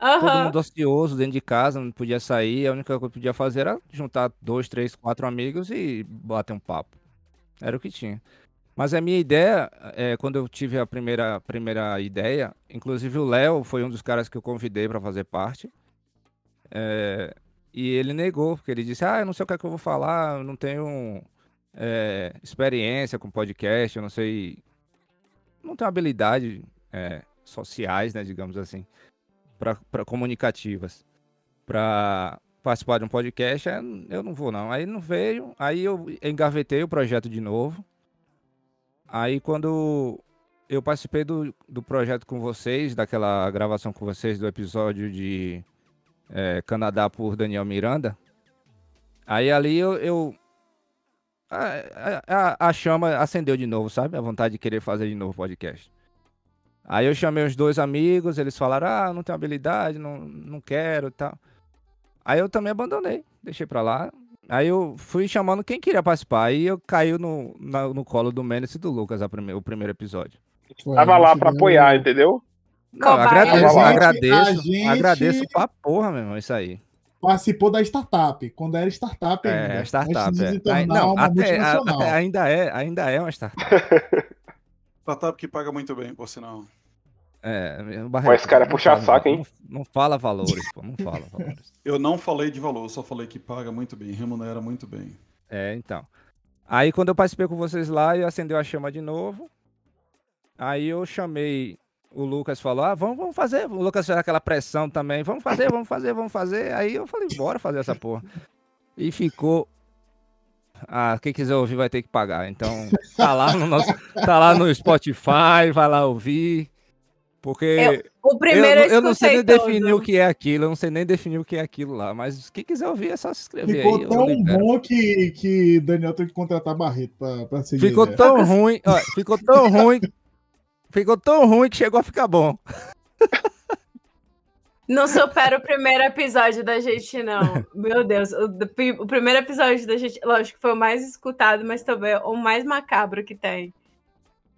casa. Todo mundo ocioso dentro de casa, não podia sair. A única coisa que podia fazer era juntar dois, três, quatro amigos e bater um papo. Era o que tinha. Mas a minha ideia, é, quando eu tive a primeira, primeira ideia, inclusive o Léo foi um dos caras que eu convidei para fazer parte. é, e ele negou, porque ele disse: Ah, eu não sei o que, é que eu vou falar, eu não tenho é, experiência com podcast, eu não sei. Não tenho habilidade é, sociais, né, digamos assim para comunicativas para participar de um podcast, é, eu não vou não. Aí não veio, aí eu engavetei o projeto de novo. Aí quando eu participei do, do projeto com vocês, daquela gravação com vocês do episódio de é, Canadá por Daniel Miranda, aí ali eu, eu, a, a- a chama acendeu de novo, sabe? A vontade de querer fazer de novo podcast. Aí eu chamei os dois amigos, eles falaram, ah, não tenho habilidade, não, não quero e tal. Aí eu também abandonei, deixei pra lá. Aí eu fui chamando quem queria participar. Aí eu caí no, na- no colo do Menace e do Lucas a prime- o primeiro episódio. Foi, Tava a lá pra apoiar, entendeu? Não, Cobaia. agradeço, A gente- agradeço, a gente- agradeço pra porra, meu irmão, isso aí. Participou da startup, quando era startup ainda. É, startup. É. Aí, não, até, até ainda, é, ainda é uma startup. Startup que paga muito bem, por sinal. É, Mas, cara, não puxa fala- saco, hein? Não, não fala valores, pô, não fala valores. Eu não falei de valor, só falei que paga muito bem, remunera muito bem. É, então. Aí quando eu participei com vocês lá, eu acendeu a chama de novo. Aí eu chamei, o Lucas falou, ah, vamos, vamos fazer. O Lucas fez aquela pressão também, vamos fazer, vamos fazer, vamos fazer. Aí eu falei, bora fazer essa porra. E ficou. Ah, quem quiser ouvir vai ter que pagar. Então, tá lá no nosso. Tá lá no Spotify, vai lá ouvir. Porque. O primeiro eu, eu, eu não sei nem escutei definir todo. o que é aquilo, eu não sei nem definir o que é aquilo lá, mas quem quiser ouvir é só se inscrever Ficou aí. eu tão bom que, que Daniel teve que contratar Barreto pra, pra seguir. Ficou né? tão ruim, ó, ficou tão ruim, ficou tão ruim que chegou a ficar bom. Não supera o primeiro episódio da gente, não. Meu Deus. O, o primeiro episódio da gente, lógico que foi o mais escutado, mas também o mais macabro que tem.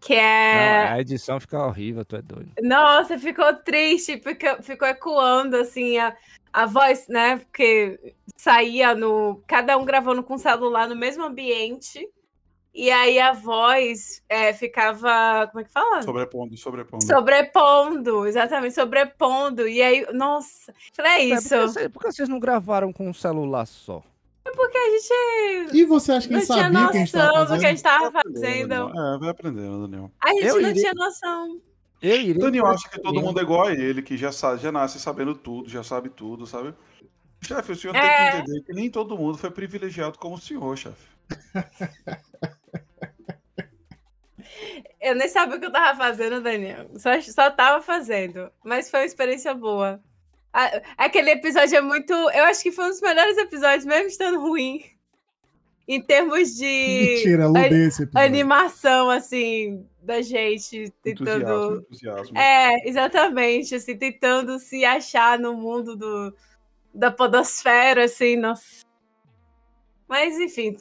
Que é. Não, a edição fica horrível, tu é doido. Nossa, ficou triste, ficou, ficou ecoando assim a, a voz, né? Porque saía no. Cada um gravando com o celular no mesmo ambiente. E aí a voz é, ficava. Como é que fala? Sobrepondo, sobrepondo. Sobrepondo, exatamente, sobrepondo. E aí, nossa, falei, é É, isso. por, que vocês, por que vocês não gravaram com um celular só? Porque a gente E você acha que não ele tinha sabia o que a gente tava noção do que a fazendo? gente tava Vai aprendendo, fazendo. Daniel. É, vai aprendendo, Daniel. A gente Eu não iria- tinha noção. Eu iria. Daniel acha que todo mundo é igual a ele, que já, sabe, já nasce sabendo tudo, já sabe tudo, sabe? Chefe, o senhor É. tem que entender que nem todo mundo foi privilegiado como o senhor, chefe. Eu nem sabia o que eu tava fazendo, Daniel. Só, só tava fazendo. Mas foi uma experiência boa. Aquele episódio é muito. Eu acho que foi um dos melhores episódios, mesmo estando ruim. Em termos de Mentira, a- animação, assim, da gente Entusiasmo, tentando. entusiasmo. É, exatamente, assim, tentando se achar no mundo do, da podosfera, assim, nossa. Mas, enfim,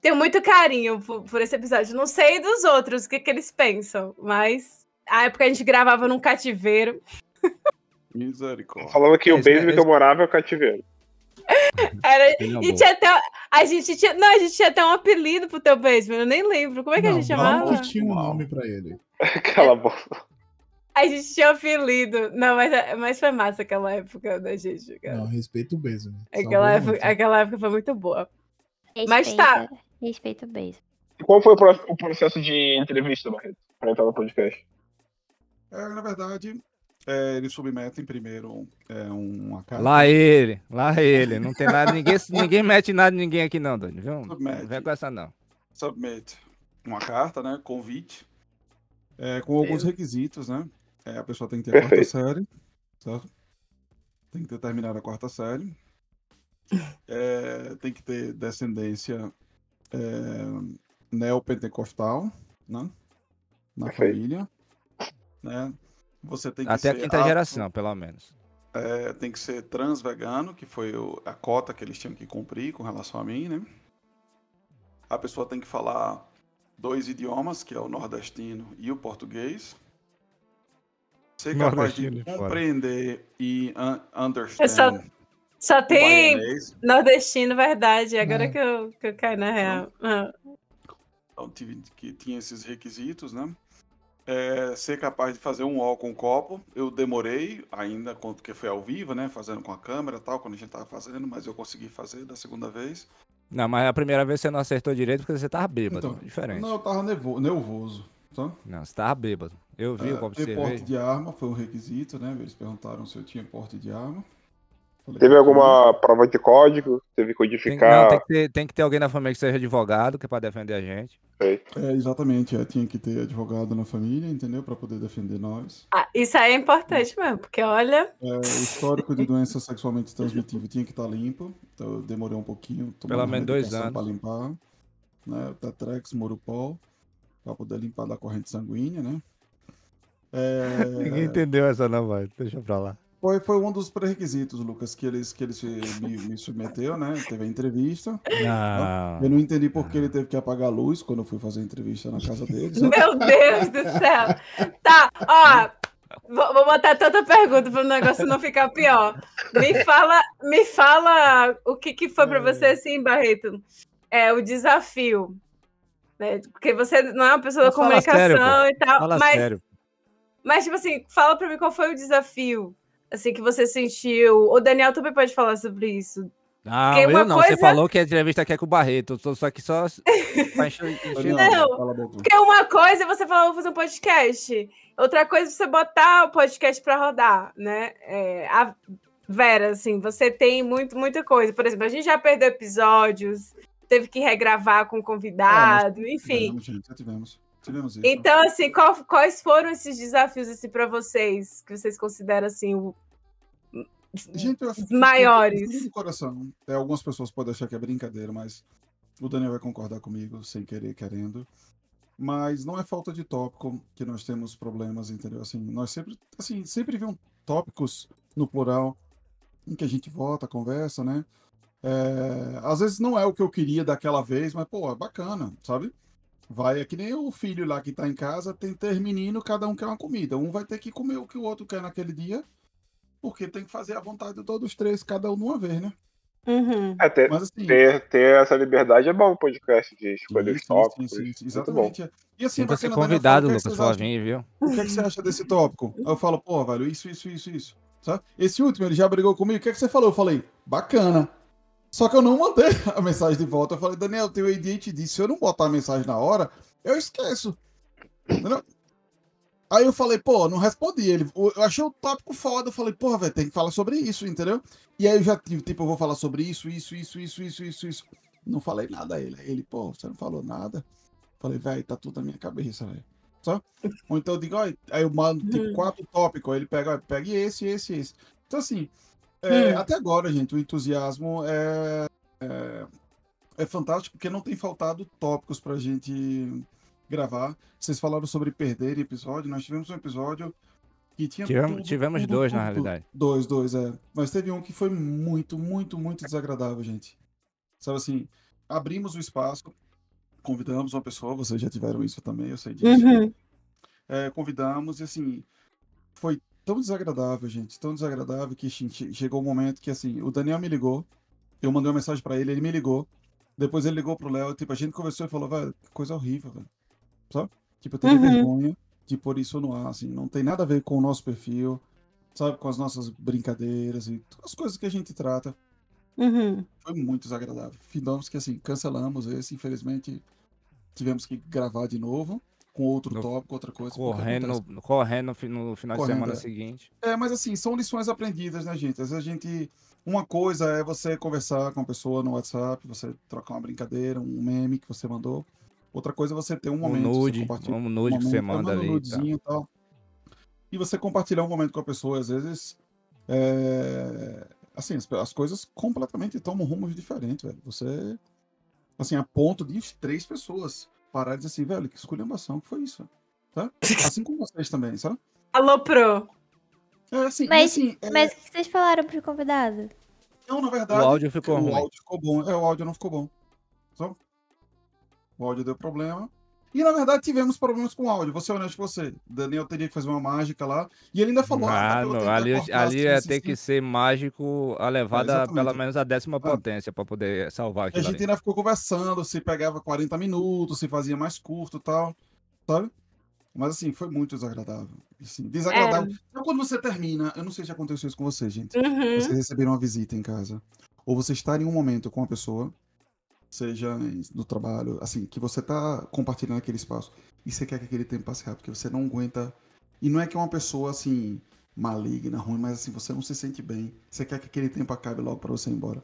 tenho muito carinho por, por esse episódio. Não sei dos outros, o que, que eles pensam, mas a época a gente gravava num cativeiro. Misericórdia. Falando que o Esse- basement que eu morava é o cativeiro. Era, Coisa e tinha até. A gente tinha. Não, a gente tinha até um apelido pro teu basement, eu nem lembro. Como é que a Não, gente não chamava? que tinha um nome pra ele. Aquela bosta. A gente tinha um apelido. Não, mas, mas foi massa aquela época da gente, cara. Não, respeito o Bezo. Aquela época, aquela época foi muito boa. Respeita, Mas tá. Respeita o beijo. E qual foi o pro- o processo de entrevista, Barreto? Pra entrar no podcast. É, na verdade, é, eles submetem primeiro é, uma carta. Lá ele, lá ele. Não tem nada, ninguém, ninguém mete nada em ninguém aqui não, Dani, viu? Submete. Não vem com essa não. submit uma carta, né? Convite. é, com alguns requisitos, né? É, a pessoa tem que ter a quarta Perfeito. série, certo? Tem que ter terminado a quarta série. É, tem que ter descendência é, neopentecostal, né? Na Perfeito. família. Né? Você tem que Até a quinta apto- geração, pelo menos. é, tem que ser trans-vegano, que foi o- a cota que eles tinham que cumprir com relação a mim, né? A pessoa tem que falar dois idiomas, que é o nordestino e o português. Ser capaz de compreender e un só- understand Só o tem baianês. nordestino, verdade. Agora É. que, eu, que eu caí na real. Então, tive que tinha esses requisitos, né? É, ser capaz de fazer um ó com copo. Eu demorei ainda, porque foi ao vivo, né? Fazendo com a câmera e tal, quando a gente tava fazendo, mas eu consegui fazer da segunda vez. Não, mas a primeira vez você não acertou direito porque você tava bêbado. Então, diferente. Não, Não, eu tava nervo- nervoso. Tá? você tava bêbado. Eu vi o É, copo de ter porte cerveja. de arma foi um requisito, né? Eles perguntaram se eu tinha porte de arma. Teve alguma prova de código? Teve que Tem, codificar? não, tem que, ter, tem que ter alguém na família que seja advogado, que é pra defender a gente. É, exatamente, é, tinha que ter advogado na família, entendeu? Pra poder defender nós. Ah, isso aí é importante mesmo, porque olha. É, o histórico de doença sexualmente transmitível tinha que estar limpo. Então eu demorei um pouquinho. Pelo menos dois anos. Pra limpar. né? Tetrex, Morupol, para poder limpar da corrente sanguínea, né? É, Ninguém entendeu essa não, vai. Deixa pra lá. Foi, foi um dos pré-requisitos, Lucas, que eles, que eles me, me submeteu, né? Teve a entrevista. Não. Eu não entendi por que ele teve que apagar a luz quando eu fui fazer a entrevista na casa deles. né? Meu Deus do céu. Tá, ó. Vou, vou botar tanta pergunta para o negócio não ficar pior. Me fala, me fala o que, que foi para você, assim, Barreto. É o desafio. Né? Porque você não é uma pessoa da comunicação sério, e tal. Fala mas, sério. mas, tipo assim, fala para mim qual foi o desafio. Assim, que você sentiu. O Daniel também pode falar sobre isso. Não, Porque eu não. Você coisa- falou que a entrevista aqui é com o Barreto. Eu tô só aqui só Não. Porque uma coisa é você falar, vou fazer um podcast. Outra coisa é você botar o podcast para rodar, né? É, a Vera, assim, você tem muito, muita coisa. Por exemplo, a gente já perdeu episódios, teve que regravar com convidado, enfim. Tivemos, gente, já tivemos. Isso. Então, assim, qual- quais foram esses desafios assim, para vocês, que vocês consideram assim, o- Gente, eu acho maiores. De coração. É, algumas pessoas podem achar que é brincadeira, mas o Daniel vai concordar comigo, sem querer, querendo. Mas não é falta de tópico que nós temos problemas, entendeu? Assim, nós sempre, assim, sempre vemos tópicos no plural em que a gente vota, conversa, né? É, às vezes não é o que eu queria daquela vez, mas, pô, é bacana, sabe? Vai, é que nem o filho lá que tá em casa, tem ter menino, cada um quer uma comida. Um vai ter que comer o que o outro quer naquele dia, porque tem que fazer a vontade de todos os três, cada um uma vez, né? Uhum. É, ter, Mas assim. ter, ter essa liberdade é bom no podcast de escolher os tópicos. sim, sim, sim, Muito bom. exatamente. E assim, Sinta-se bacana, Daniel, convidado, o é Lucas, acham? vir, viu? O que, é que você acha desse tópico? Aí eu falo, pô, velho, isso, isso, isso, isso. Sabe? Esse último, ele já brigou comigo. O que, é que você falou? Eu falei, bacana. Só que eu não mandei a mensagem de volta. Eu falei, Daniel, teu ADHD, se eu não botar a mensagem na hora, eu esqueço. Entendeu? Aí eu falei, pô, não respondi. Ele, eu achei o tópico foda. Eu falei, porra, velho, tem que falar sobre isso, entendeu? E aí eu já tive, tipo, eu vou falar sobre isso, isso, isso, isso, isso, isso, isso. Não falei nada a ele. Ele, pô, você não falou nada. Falei, velho, tá tudo na minha cabeça, velho. Só? Ou então eu digo, ó, aí eu mando tipo Uhum. quatro tópicos, aí ele pega, ó, pega esse, esse, esse. Então, assim, é, Hum. até agora, gente, o entusiasmo é, é, é fantástico porque não tem faltado tópicos pra gente gravar. Vocês falaram sobre perder episódio, nós tivemos um episódio que tinha. Tivemos- tudo, tivemos tudo, dois, na tudo, realidade. tudo. Dois, dois, é. Mas teve um que foi muito, muito, muito desagradável, gente. Sabe assim, abrimos o espaço, convidamos uma pessoa, vocês já tiveram isso também, eu sei disso. Uhum. É, convidamos e assim, foi tão desagradável, gente, tão desagradável que gente, chegou um momento que assim, o Daniel me ligou, eu mandei uma mensagem pra ele, ele me ligou, depois ele ligou pro Léo, tipo, a gente conversou e falou, velho, que coisa horrível, velho. Sabe? Tipo, eu teria Uhum. vergonha de pôr isso no ar, assim, não tem nada a ver com o nosso perfil, sabe, com as nossas brincadeiras e as coisas que a gente trata. Uhum. Foi muito desagradável. Findamos que assim, cancelamos esse, infelizmente tivemos que gravar de novo com outro No- tópico, outra coisa. Correndo, no- correndo no, fi- no final Correndo, de semana é. seguinte. É, mas assim, são lições aprendidas, né, gente? Às vezes a gente. Uma coisa é você conversar com a pessoa no WhatsApp, você trocar uma brincadeira, um meme que você mandou. Outra coisa é você ter um Um momento. você nude, compartilha- um nude que você momento, manda um ali. nudezinho e tal. E você compartilhar um momento com a pessoa, às vezes. é, Assim, as, as coisas completamente tomam rumos diferentes, velho. Você. Assim, a ponto de três pessoas parar e dizer assim, velho, que esculhambação que foi isso, tá? Assim como vocês também, sabe? Alô, Pro. É assim, Mas- assim, é, Mas o que vocês falaram pro convidado? não, na O verdade. áudio ficou o ruim. áudio ficou bom. É, o áudio não ficou bom. Só? O áudio deu problema. E na verdade tivemos problemas com o áudio. Vou ser honesto com você. Daniel teria que fazer uma mágica lá. E ele ainda falou. Ah, não, ali, ali assim, ia assim, ter assim. que ser mágico elevada exatamente. pelo menos a décima Ah. potência pra poder salvar A aquilo gente ali. ainda ficou conversando, se pegava 40 minutos, se fazia mais curto e tal, sabe? Mas assim, foi muito desagradável. Assim, desagradável. Então, quando você termina, eu não sei se aconteceu isso com você, gente. Uhum. Vocês receberam uma visita em casa. Ou você estar em um momento com uma pessoa, seja no trabalho, assim, que você tá compartilhando aquele espaço e você quer que aquele tempo passe rápido, porque você não aguenta. E não é que é uma pessoa assim, maligna, ruim, mas assim, você não se sente bem. Você quer que aquele tempo acabe logo pra você ir embora.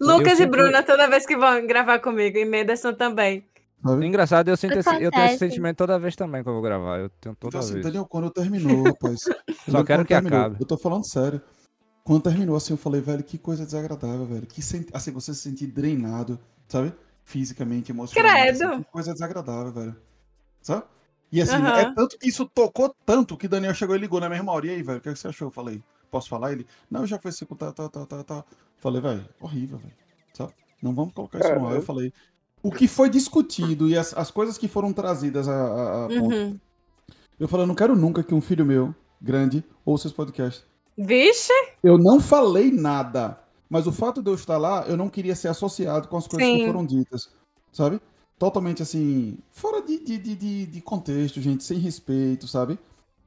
Lucas Eu e sempre- Bruna, toda vez que vão gravar comigo, e Mederson também. Sabe? Engraçado, eu, sinto esse, eu tenho esse sentimento toda vez também que eu vou gravar. Eu tenho toda Então, assim, vez. entendeu? Quando terminou, rapaz. entendeu? quero que terminou, acabe. Eu tô falando sério. Quando terminou, assim, eu falei, velho, que coisa desagradável, velho. Que senti... Assim, você se sentir drenado, sabe? fisicamente, emocionalmente. Credo. assim, coisa desagradável, velho. Sabe? E assim, é tanto que isso tocou tanto que Daniel chegou e ligou na mesma hora. E aí, velho, o que, é que você achou? Eu falei, posso falar? Ele, não, já foi seco, tá, tá, tá, tá, tá. Falei, velho, horrível, velho. Sabe? Não vamos colocar isso no ar. Eu falei, o que foi discutido e as, as coisas que foram trazidas a, a, a ponto. Uhum. Eu falei, eu não quero nunca que um filho meu, grande, ouça esse podcast. Vixe, Eu não falei nada. Mas o fato de eu estar lá, eu não queria ser associado com as coisas que Sim. foram ditas. Sabe? Totalmente assim, fora de, de, de, de- contexto, gente, sem respeito, sabe?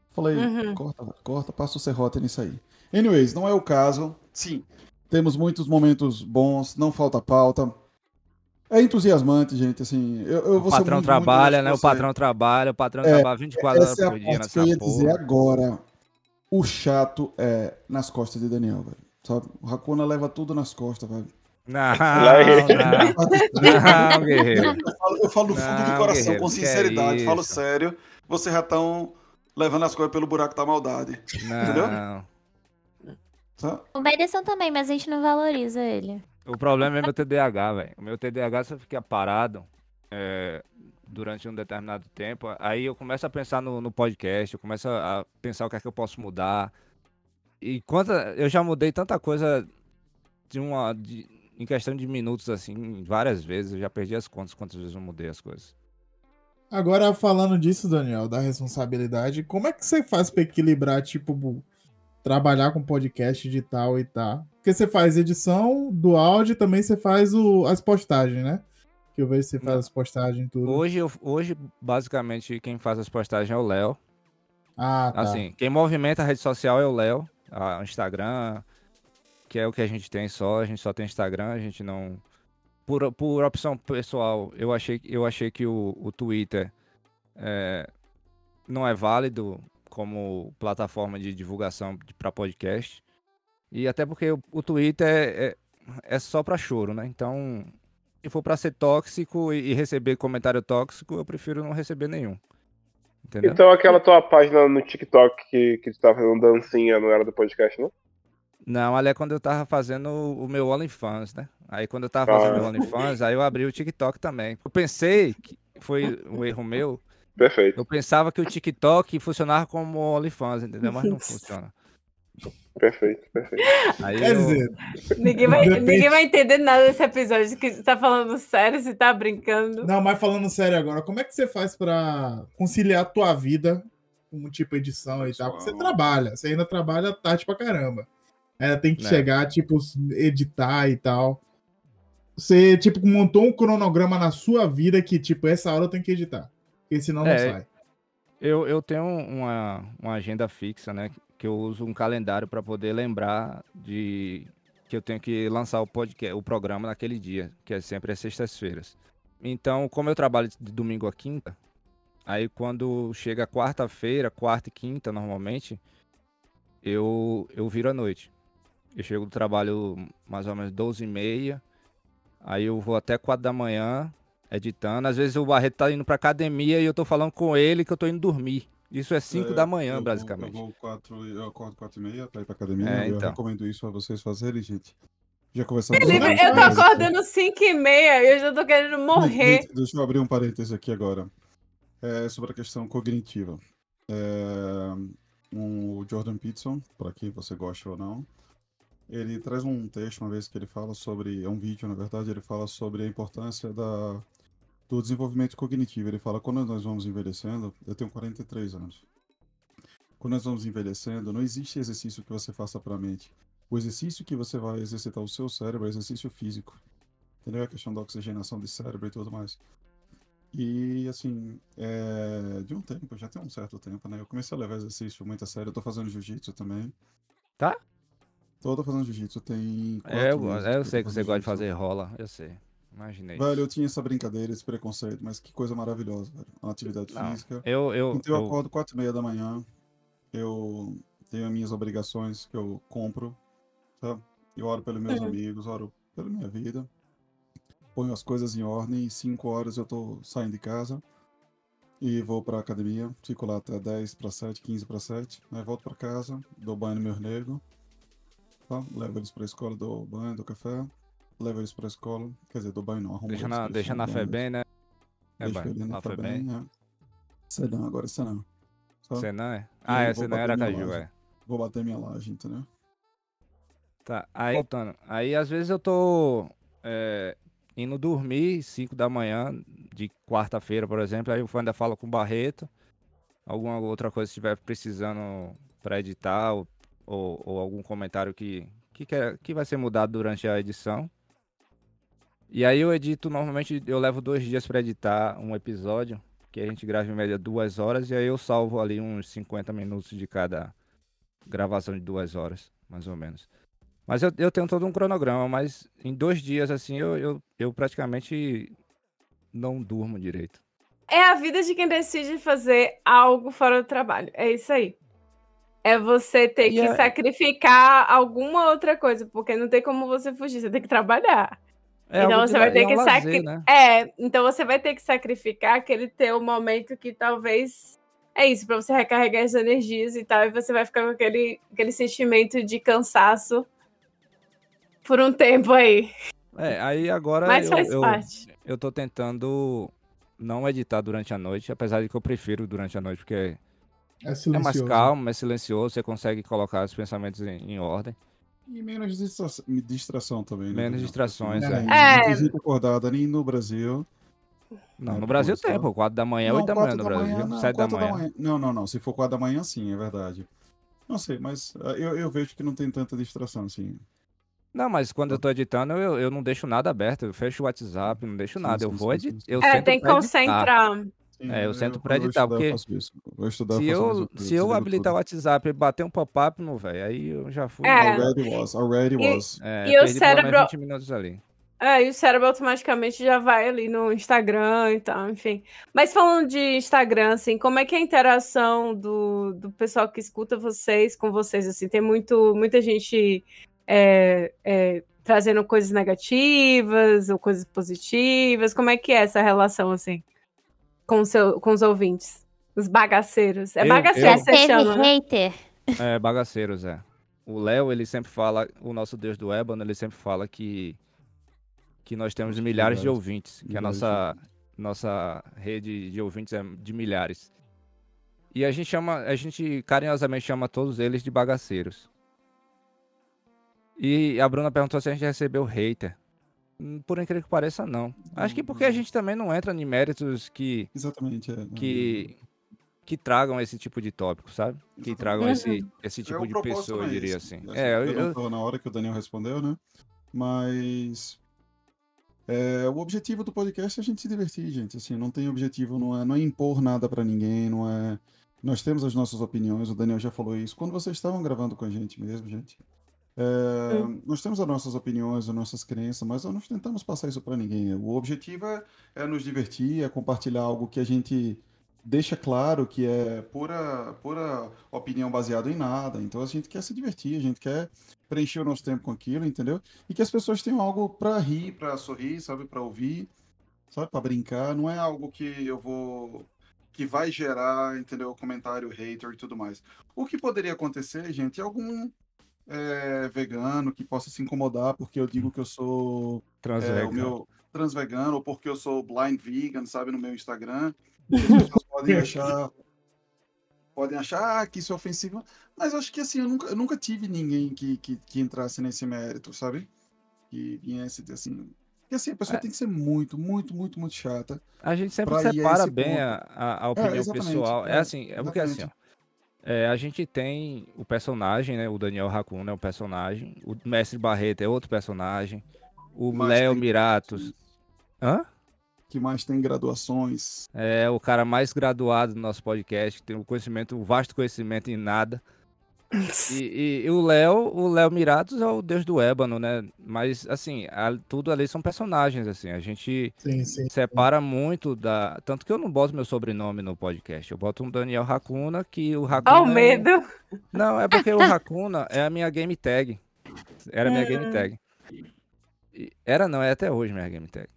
Falei, Uhum. corta, corta, passa o serrote nisso aí. Anyways, não é o caso. Sim, temos muitos momentos bons, não falta pauta. É entusiasmante, gente, assim. Eu, eu O vou ser patrão muito, muito trabalha, honesto né? O patrão trabalha, o patrão É, trabalha 24 horas é por dia nessa que eu ia porra. dizer agora. O chato é nas costas de Daniel, velho. Sabe? O Hakuna leva tudo nas costas, velho. Não, guerreiro. Eu falo, eu falo do fundo do Não, coração, guerreiro, com que sinceridade, é falo sério. Vocês já estão levando as coisas pelo buraco da maldade. Não. Tá? O Benderson também, mas a gente não valoriza ele. O problema é meu TDAH, velho. O meu TDAH, se eu ficar parado é, durante um determinado tempo, aí eu começo a pensar no, no podcast, eu começo a pensar o que é que eu posso mudar. E quanta, eu já mudei tanta coisa de uma, de- em questão de minutos, assim, várias vezes. Eu já perdi as contas quantas vezes eu mudei as coisas. Agora, falando disso, Daniel, da responsabilidade, como é que você faz pra equilibrar, tipo, trabalhar com podcast, edital e tal? Porque você faz edição do áudio e também você faz o, as postagens, né? Que eu vejo que você faz as postagens e tudo. Hoje, eu- hoje, basicamente, quem faz as postagens é o Léo. Ah, tá. Assim, quem movimenta a rede social é o Léo, a- Instagram, que é o que a gente tem só, a gente só tem Instagram, a gente não. Por, por opção pessoal, eu achei, eu achei que o, o Twitter é, não é válido como plataforma de divulgação para podcast. E até porque o, o Twitter é, é, é só para choro, né? Então, se for para ser tóxico e, e receber comentário tóxico, eu prefiro não receber nenhum. Entendeu? Então aquela tua página no TikTok que, que tu tava fazendo dancinha não era do podcast, não? Não, ali é quando eu tava fazendo o meu OnlyFans, né? Aí quando eu tava fazendo o Ah. meu OnlyFans, aí eu abri o TikTok também. Eu pensei, que foi um erro meu, Perfeito, eu pensava que o TikTok funcionava como OnlyFans, entendeu? Mas não funciona. Perfeito, perfeito. Aí Quer eu- dizer, ninguém vai, Depende. ninguém vai entender nada desse episódio. Que você tá falando sério, você tá brincando. não, mas falando sério agora, como é que você faz pra conciliar a tua vida com tipo edição e tal? Porque você trabalha, você ainda trabalha tarde pra caramba. Ainda tem que Né. chegar, tipo, editar e tal. Você, tipo, montou um cronograma na sua vida que, tipo, essa hora eu tenho que editar. Porque senão não É, sai. Eu, eu tenho uma, uma agenda fixa, né? Que eu uso um calendário para poder lembrar de que eu tenho que lançar o podcast, o programa naquele dia, que é sempre às sextas-feiras. Então, como eu trabalho de domingo a quinta, aí quando chega quarta-feira, quarta e quinta normalmente, eu, eu viro à noite. Eu chego do trabalho mais ou menos 12 e meia, aí eu vou até 4 da manhã, editando. Às vezes o Barreto tá indo pra academia e eu tô falando com ele que eu tô indo dormir. Isso é 5 É, da manhã, eu vou- basicamente. Eu, vou quatro, eu acordo 4 e meia pra ir pra academia. É, Eu então. recomendo isso a vocês fazerem, gente. Já conversamos Felipe, sobre eu tô isso. acordando 5 e meia e eu já tô querendo morrer. Deixa eu abrir um parêntese aqui agora. É sobre a questão cognitiva. É, um, o Jordan Peterson, para quem você gosta ou não, ele traz um texto uma vez que ele fala sobre, é um vídeo na verdade, ele fala sobre a importância da, do desenvolvimento cognitivo. Ele fala quando nós vamos envelhecendo, eu tenho 43 anos. Quando nós vamos envelhecendo, não existe exercício que você faça para a mente. O exercício que você vai exercitar o seu cérebro é exercício físico. Entendeu? A questão da oxigenação de cérebro e tudo mais. E, assim, é, de um tempo, já tem um certo tempo, né? Eu comecei a levar exercício muito a sério. Eu tô fazendo jiu-jitsu também. Tá? Tô, tô fazendo jiu-jitsu tem É, eu, meses eu sei que você gosta de fazer rola, eu sei. Imaginei. Velho, eu tinha essa brincadeira, esse preconceito, mas que coisa maravilhosa, velho. Uma atividade Não, física. Eu, eu, Então eu eu- acordo quatro e meia da manhã, eu tenho as minhas obrigações que eu compro, sabe? Eu oro pelos meus Uhum. amigos, oro pela minha vida, ponho as coisas em ordem, e cinco horas eu tô saindo de casa e vou pra academia, fico lá até 10 para 7, 15 para 7, aí volto pra casa, dou banho no meu nego, tá? levo eles pra escola, dou banho, dou café, leva eles pra escola. Quer dizer, dou banho não, arrumo Deixa na, deixa na. FEBEM, né? É, Deixa ele na FEBEM, é. Senão, agora Senão. Só Senão é? Ah, é, Senão era Caju, laje. é. Vou bater minha laje, entendeu? Tá, aí voltando. Aí às vezes eu tô é, indo dormir 5 da manhã de quarta-feira, por exemplo, aí eu ainda falo com o Barreto, alguma outra coisa que estiver precisando pra editar ou, ou, ou algum comentário que, que, quer, que vai ser mudado durante a edição. E aí eu edito, normalmente eu levo dois dias pra editar um episódio, que a gente grava em média duas horas, e aí eu salvo ali uns 50 minutos de cada gravação de duas horas, mais ou menos. Mas eu, eu tenho todo um cronograma, mas em dois dias, assim, eu, eu, eu praticamente não durmo direito. É a vida de quem decide fazer algo fora do trabalho. É isso aí. É você ter E que é- sacrificar alguma outra coisa, porque não tem como você fugir, você tem que trabalhar. É então você vai ter é um que lazer, sacrificar. né? É, então você vai ter que sacrificar aquele teu momento que talvez é isso, pra você recarregar as energias e tal, e você vai ficar com aquele, aquele sentimento de cansaço por um tempo aí. É, aí agora Mas eu, faz eu, parte. eu tô tentando não editar durante a noite, apesar de que eu prefiro durante a noite, porque É é mais calmo, mais silencioso, você consegue colocar os pensamentos em, em ordem. E menos distra- distração também, né? Menos distrações, é. ninguém- É. Não tem gente acordada nem no Brasil. Não, É, no Brasil tem, pô, 4 da manhã, Não, 8 da manhã quatro no da Brasil, manhã, não, 7 da quatro manhã. Não, não, não. Se for 4 da manhã, sim, é verdade. Não sei, mas ah, eu, eu vejo que não tem tanta distração, assim. Não, mas quando eu tô editando, eu, eu não deixo nada aberto, eu fecho o WhatsApp, não deixo Sim, nada, eu sim, vou sim, sim, editar. Eu É, tem que pra editar. Sim, É, eu sento vou editar, porque eu faço isso. Vou estudar, Se eu, isso, se eu habilitar o tudo. WhatsApp e bater um pop-up, meu velho, aí eu já fui. É. Already was, already E- was. É, E o cérebro- 20 minutos ali. É, e o cérebro automaticamente já vai ali no Instagram e tal, enfim. Mas falando de Instagram, assim, como é que é a interação do, do pessoal que escuta vocês com vocês, assim? Tem muito, muita gente é, é, trazendo coisas negativas ou coisas positivas. Como é que é essa relação, assim, com, seu, com os ouvintes? Os bagaceiros. É Eu- bagaceiro eu- você Teve chama, né? hater. É, bagaceiros, é. O Léo, ele sempre fala, o nosso deus do ébano, ele sempre fala que que nós temos milhares de ouvintes, que a nossa nossa rede de ouvintes é de milhares. E a gente chama, a gente carinhosamente chama todos eles de bagaceiros. E a Bruna perguntou se a gente recebeu hater. Hum, Por incrível que pareça, não. Acho que porque a gente também não entra em méritos que Exatamente. É, que que tragam esse tipo de tópico, sabe? Que Exatamente. tragam Uhum. esse, esse É, tipo de pessoa, eu é diria esse. assim. É, eu, eu não eu- na hora que o Daniel respondeu, né? Mas é, o objetivo do podcast é a gente se divertir, gente. Assim, não tem objetivo, não é, não é impor nada pra ninguém, não é. Nós temos as nossas opiniões, o Daniel já falou isso. Quando vocês estavam gravando com a gente mesmo, gente, é, nós temos as nossas opiniões, as nossas crenças, mas nós não tentamos passar isso pra ninguém. O objetivo é, é nos divertir, é compartilhar algo que a gente deixa claro que é pura, pura opinião baseada em nada. Então a gente quer se divertir, a gente quer preencher o nosso tempo com aquilo, entendeu? E que as pessoas tenham algo pra rir, pra sorrir, sabe, Pra ouvir, sabe, Pra brincar. Não é algo que eu vou que vai gerar, entendeu, comentário hater e tudo mais. O que poderia acontecer, gente, é algum é, vegano que possa se incomodar porque eu digo que eu sou é, transvega. o meu transvegano ou porque eu sou blind vegan, sabe, no meu Instagram. E as pessoas podem achar podem achar ah, que isso é ofensivo, mas acho que assim, eu nunca, eu nunca tive ninguém que, que, que entrasse nesse mérito, sabe? Que viesse assim. Porque assim, a pessoa É. tem que ser muito, muito, muito, muito chata. A gente sempre separa bem a, a, a opinião exatamente, pessoal. É, é, assim, é porque assim, ó, é, a gente tem o personagem, né? O Daniel Racuna é um personagem, o Mestre Barreto é outro personagem, o Léo tem- Miratos. Hã? Que mais tem graduações. É o cara mais graduado do nosso podcast, que tem um conhecimento, um vasto conhecimento em nada. E, e- e o Léo, o Léo Miratos é o deus do ébano, né? Mas assim, a- tudo ali são personagens, assim. A gente Sim, sim. separa muito da. Tanto que eu não boto meu sobrenome no podcast. Eu boto um Daniel Racuna, que o Racuna. Ó, o é um- medo. Não, é porque o Racuna é a minha game tag. Era a minha game tag. Era não, é até hoje minha game tag.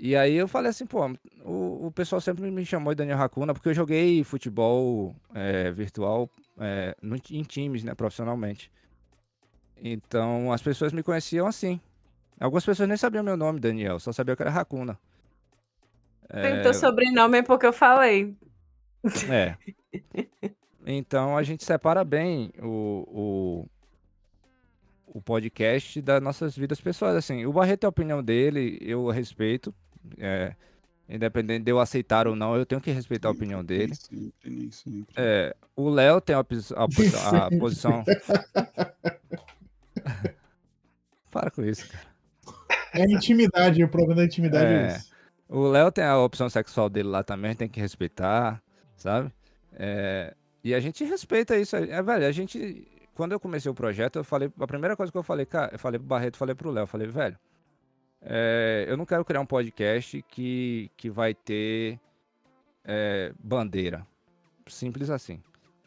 E aí eu falei assim, pô, o, o pessoal sempre me chamou de Daniel Racuna porque eu joguei futebol é, virtual é, no- em times, né, profissionalmente. Então as pessoas me conheciam assim. Algumas pessoas nem sabiam meu nome, Daniel, só sabiam que era Racuna. Tem teu sobrenome é porque eu falei. É. Então a gente separa bem o, o, o podcast das nossas vidas pessoais. Assim, o Barreto tem a opinião dele, eu respeito. É, independente de eu aceitar ou não, eu tenho que respeitar a opinião dele. Nem sempre, nem sempre. É, o Léo tem a, a a posição. Para com isso, cara. É intimidade, o problema da intimidade é, É. isso. O Léo tem a opção sexual dele lá também, tem que respeitar, sabe? É, e a gente respeita isso. É, velho, a gente. Quando eu comecei o projeto, eu falei. A primeira coisa que eu falei, cara, eu falei pro Barreto, falei pro Léo, eu falei, velho, é, eu não quero criar um podcast que, que vai ter é, bandeira. Simples assim.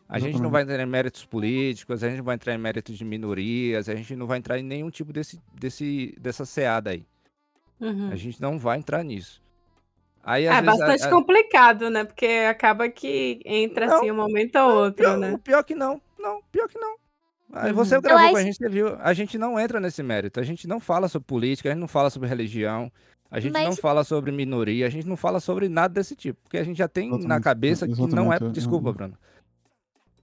A gente não Exatamente. vai entrar em méritos políticos, a gente não vai entrar em méritos de minorias, a gente não vai entrar em nenhum tipo desse, desse, dessa seada aí. Uhum. A gente não vai entrar nisso. Aí, às É vezes, a- bastante a- complicado, né? Porque acaba que entra Não, assim um momento ou outro, Pior, né? pior que não. Não, pior que não. Aí Uhum. você gravou com a gente, você viu. A gente não entra nesse mérito. A gente não fala sobre política, a gente não fala sobre religião, a gente não Mas- fala sobre minoria, a gente não fala sobre nada desse tipo. Porque a gente já tem na Exatamente, cabeça que não é. exatamente, é, Desculpa, é. Bruno.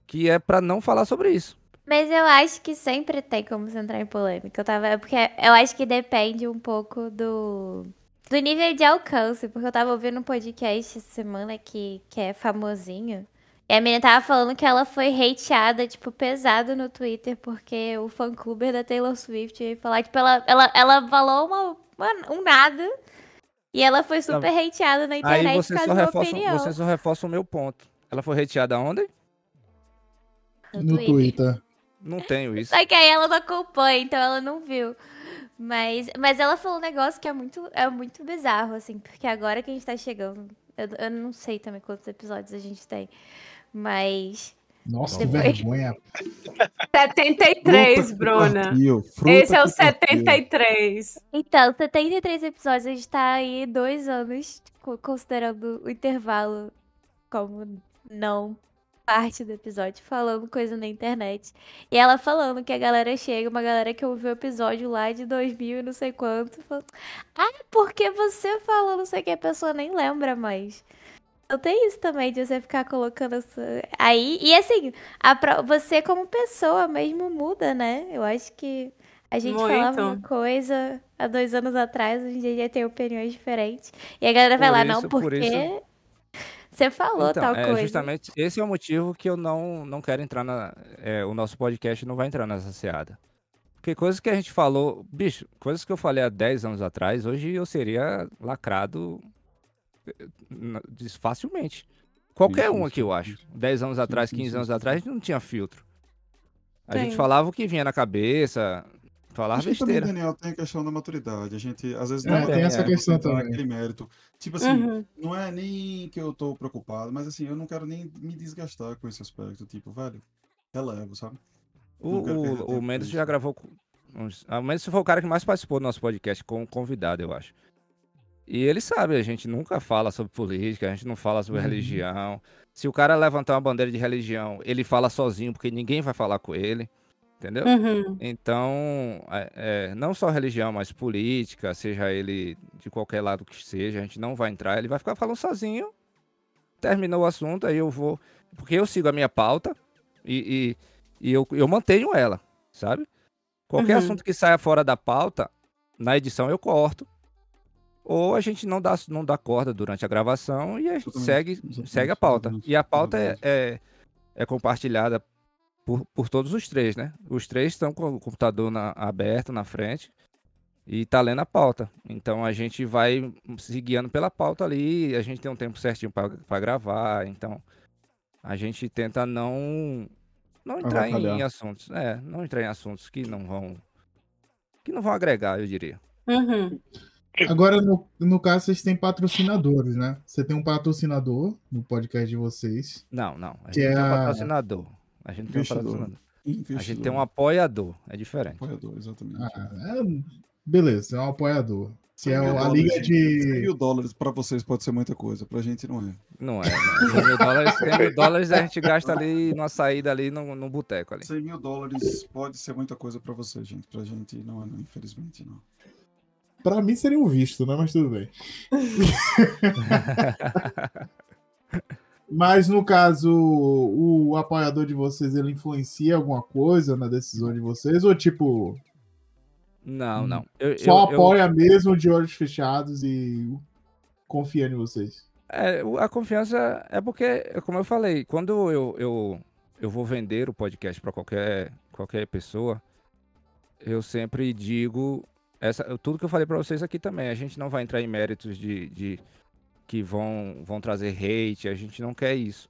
Que é pra não falar sobre isso. Mas eu acho que sempre tem como você entrar em polêmica. Eu tava. Porque eu acho que depende um pouco do. Do nível de alcance. Porque eu tava ouvindo um podcast essa semana que, que é famosinho. E a menina tava falando que ela foi hateada, tipo, pesado no Twitter, porque o fã clube da Taylor Swift ia falar, tipo, ela, ela, ela falou uma, uma- um nada. E ela foi super hateada na Aí internet você por só, causa uma reforça, opinião. você só reforça o meu ponto. Ela foi reteada onde? No Twitter. Não tenho isso. Só que aí ela não acompanha, então ela não viu. Mas, mas ela falou um negócio que é muito, é muito bizarro, assim, porque agora que a gente tá chegando. Eu, eu não sei também quantos episódios a gente tem. Mas. Nossa, que Depois- vergonha. 73, Fruta que Bruna. partiu, Esse é o que partiu. 73. Então, 73 episódios, a gente tá aí dois anos, co- considerando o intervalo como não parte do episódio, falando coisa na internet. E ela falando que a galera chega, uma galera que ouviu o episódio lá de 2000 e não sei quanto, falando, ah, porque você falou não sei o que, a pessoa nem lembra mais. Então tem isso também, de você ficar colocando essa... aí. E assim, a pro- você como pessoa mesmo muda, né? Eu acho que a gente falava uma Muito. coisa há dois anos atrás, hoje em dia já tem opiniões diferentes. E a galera vai Por lá, isso- não, por porque isso- você falou Então, tal é coisa. justamente esse é o motivo que eu não, não quero entrar na. é, o nosso podcast não vai entrar nessa seada. Porque coisas que a gente falou. Bicho, coisas que eu falei há 10 anos atrás, hoje eu seria lacrado facilmente. Qualquer sim, um aqui, eu acho. sim. 10 anos atrás, sim, 15 sim, anos sim, atrás, a gente não tinha filtro. A Tem. gente falava o que vinha na cabeça, falava Acho que também, besteira. Daniel, tem a questão da maturidade. A gente, às vezes, É, não tem essa questão então, também. aquele mérito. Tipo assim, Uhum. não é nem que eu tô preocupado, mas assim, eu não quero nem me desgastar com esse aspecto. Tipo, velho, relevo, sabe? O, o, o tempo Mendes já isso. gravou. uns- ah, O Mendes foi o cara que mais participou do nosso podcast como convidado, eu acho. E ele sabe, a gente nunca fala sobre política, a gente não fala sobre Uhum. religião. Se o cara levantar uma bandeira de religião, ele fala sozinho, porque ninguém vai falar com ele. Entendeu? Uhum. Então, é, é, não só religião, mas política, seja ele de qualquer lado que seja, a gente não vai entrar, ele vai ficar falando sozinho. Terminou o assunto, aí eu vou. Porque eu sigo a minha pauta e, e, e eu, eu mantenho ela, sabe? Qualquer Uhum. assunto que saia fora da pauta, na edição eu corto. Ou a gente não dá, não dá corda durante a gravação e a gente segue, exatamente, segue a pauta. exatamente, E a pauta é, é, é compartilhada por, por todos os três, né? Os três estão com o computador na- aberto na frente e tá lendo a pauta. Então a gente vai se guiando pela pauta ali, a gente tem um tempo certinho para gravar, então a gente tenta não não entrar em, Avacalhar. assuntos, é, não entrar em assuntos que não vão que não vão agregar, eu diria. Uhum. Agora, no, no caso, vocês têm patrocinadores, né? Você tem um patrocinador no podcast de vocês. Não, não, a Que gente é tem um a- patrocinador. A gente tem um Investidor. patrocinador. A gente Investidor, tem um apoiador, é diferente. apoiador, exatamente. Ah, é- beleza, é um apoiador. Que é 100 a dólares- liga 100 de. mil dólares pra vocês pode ser muita coisa, pra gente não é. Não é, não. 100 mil dólares, 100 mil dólares a gente gasta ali numa saída ali no, no boteco ali. 100 mil dólares pode ser muita coisa pra você, gente. Pra gente não é, não, infelizmente não. Pra mim seria um visto, né? Mas tudo bem. Mas no caso, o apoiador de vocês, ele influencia alguma coisa na decisão de vocês? Ou tipo, Não, não. Eu, só eu- eu- apoia mesmo de olhos fechados e confia em vocês? É, a confiança é porque, como eu falei, quando eu, eu, eu vou vender o podcast para qualquer, qualquer pessoa, eu sempre digo essa, tudo que eu falei para vocês aqui também. A gente não vai entrar em méritos de, de que vão, vão trazer hate, a gente não quer isso.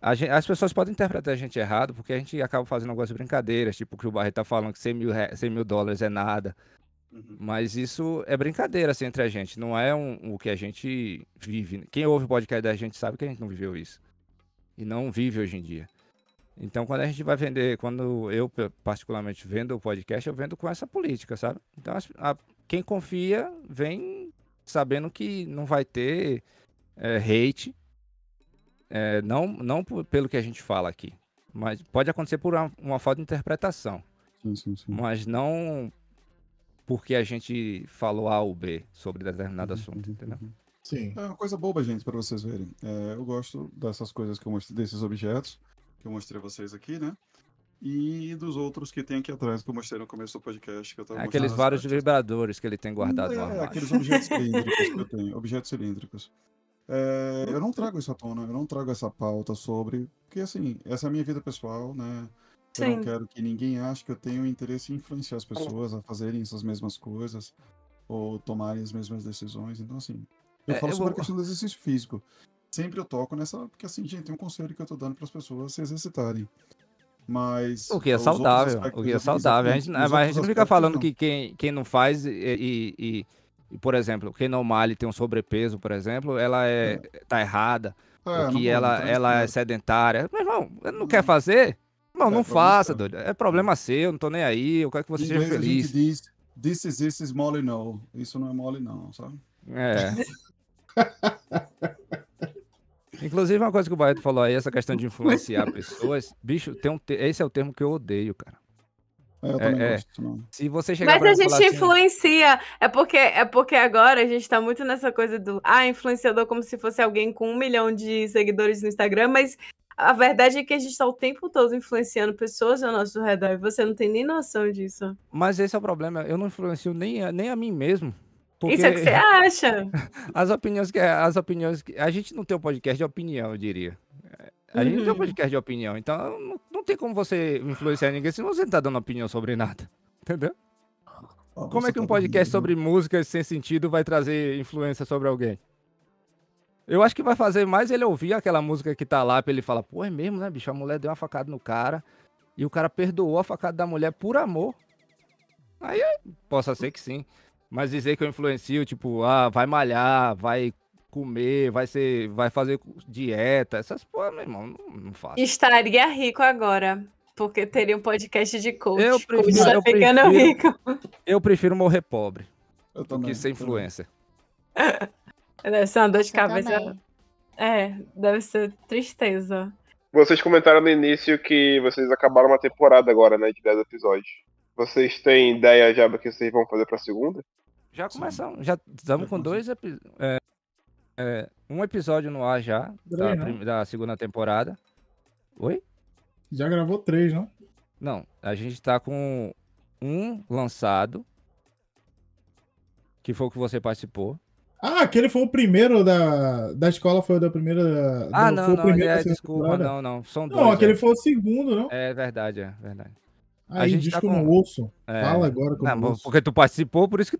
A gen- as pessoas podem interpretar a gente errado porque a gente acaba fazendo algumas brincadeiras, tipo que o Barreto tá falando que 100 mil, re- 100 mil dólares é nada. Mas isso é brincadeira assim, entre a gente, não é um- o que a gente vive. Quem ouve o podcast da gente sabe que a gente não viveu isso. E não vive hoje em dia. Então, quando a gente vai vender, quando eu particularmente vendo o podcast, eu vendo com essa política, sabe? Então, as- a- quem confia vem sabendo que não vai ter é, hate, é, não, não por- pelo que a gente fala aqui, mas pode acontecer por uma, uma falta de interpretação Sim, sim, sim. mas não porque a gente falou A ou B sobre determinado Uhum, assunto, uhum, entendeu? uhum. Sim. É uma coisa boba, gente, pra vocês verem. É, eu gosto dessas coisas que eu mostrei, desses objetos que eu mostrei a vocês aqui, né? E dos outros que tem aqui atrás, que eu mostrei no começo do podcast. Que eu tava Aqueles vários partes. vibradores que ele tem guardado no É, armário. aqueles objetos cilíndricos que eu tenho, objetos cilíndricos. É, eu não trago isso à tona, eu não trago essa pauta sobre, porque assim, essa é a minha vida pessoal, né? Eu não quero que ninguém ache que eu tenho interesse em influenciar as pessoas a fazerem essas mesmas coisas ou tomarem as mesmas decisões. Então, assim, eu É, falo eu sobre vou- a questão do exercício físico. Sempre eu toco nessa, porque assim, gente, tem um conselho que eu tô dando para as pessoas se exercitarem. Mas O que é saudável, o que é saudável. A gente, mas a gente não fica falando não. que quem, quem não faz e, e- e- por exemplo, quem não malha e tem um sobrepeso, por exemplo, ela é, tá errada, É, não que ela, entrar ela é sedentária. Meu irmão, não Não. quer fazer? Irmão, É, não faça, doido. É problema seu, não tô nem aí, eu quero que você seja inglês a feliz. gente diz This is this is mole no. Isso não é mole não, sabe? É. Inclusive, uma coisa que o Barreto falou aí, essa questão de influenciar pessoas. Bicho, tem um te- esse é o termo que eu odeio, cara. É, eu também é. gosto. Se você chegar Mas a gente assim, influencia. É porque, é porque agora a gente tá muito nessa coisa do ah, influenciador como se fosse alguém com um milhão de seguidores no Instagram, mas a verdade é que a gente tá o tempo todo influenciando pessoas ao nosso redor e você não tem nem noção disso. Mas esse é o problema, eu não influencio nem a, nem a mim mesmo. Porque Isso é o que você acha. as opiniões que as opiniões que a gente não tem um podcast de opinião, eu diria. A gente não tem um Uhum. podcast de opinião, então não, não tem como você influenciar ninguém se você não tá dando opinião sobre nada. Entendeu? Ó, Como é que um tá podcast dormindo. sobre músicas sem sentido vai trazer influência sobre alguém? Eu acho que vai fazer mais ele ouvir aquela música que tá lá pra ele falar, pô, é mesmo, né, bicho? A mulher deu uma facada no cara e o cara perdoou a facada da mulher por amor. Aí possa ser que sim. Mas dizer que eu influencio, tipo, ah, vai malhar, vai comer, vai ser, vai fazer dieta, essas porra, meu irmão, não, não faço. Estaria rico agora. Porque teria um podcast de coach. Eu coach prefiro- tá eu ficando prefiro- rico. Eu prefiro morrer pobre Eu do também, que ser influencer. Deve ser uma dor de cabeça. É, deve ser tristeza. Vocês comentaram no início que vocês acabaram uma temporada agora, né? De 10 episódios. Vocês têm ideia já do que vocês vão fazer pra segunda? Já Sim. começamos, já estamos com dois epi- é, é, um episódio no ar já, da, prim- da segunda temporada. Oi? Já gravou três, não? Não, a gente tá com um lançado, que foi o que você participou. Ah, aquele foi o primeiro da, da escola, foi o da primeira. Ah, do- não, foi o não, primeiro é, desculpa, temporada? não, não, são dois. Não, aquele é. foi o segundo, não? É verdade, é verdade. A Aí, gente diz tá que eu com- não ouço. É, Fala agora que eu não, ouço. porque tu participou, por isso que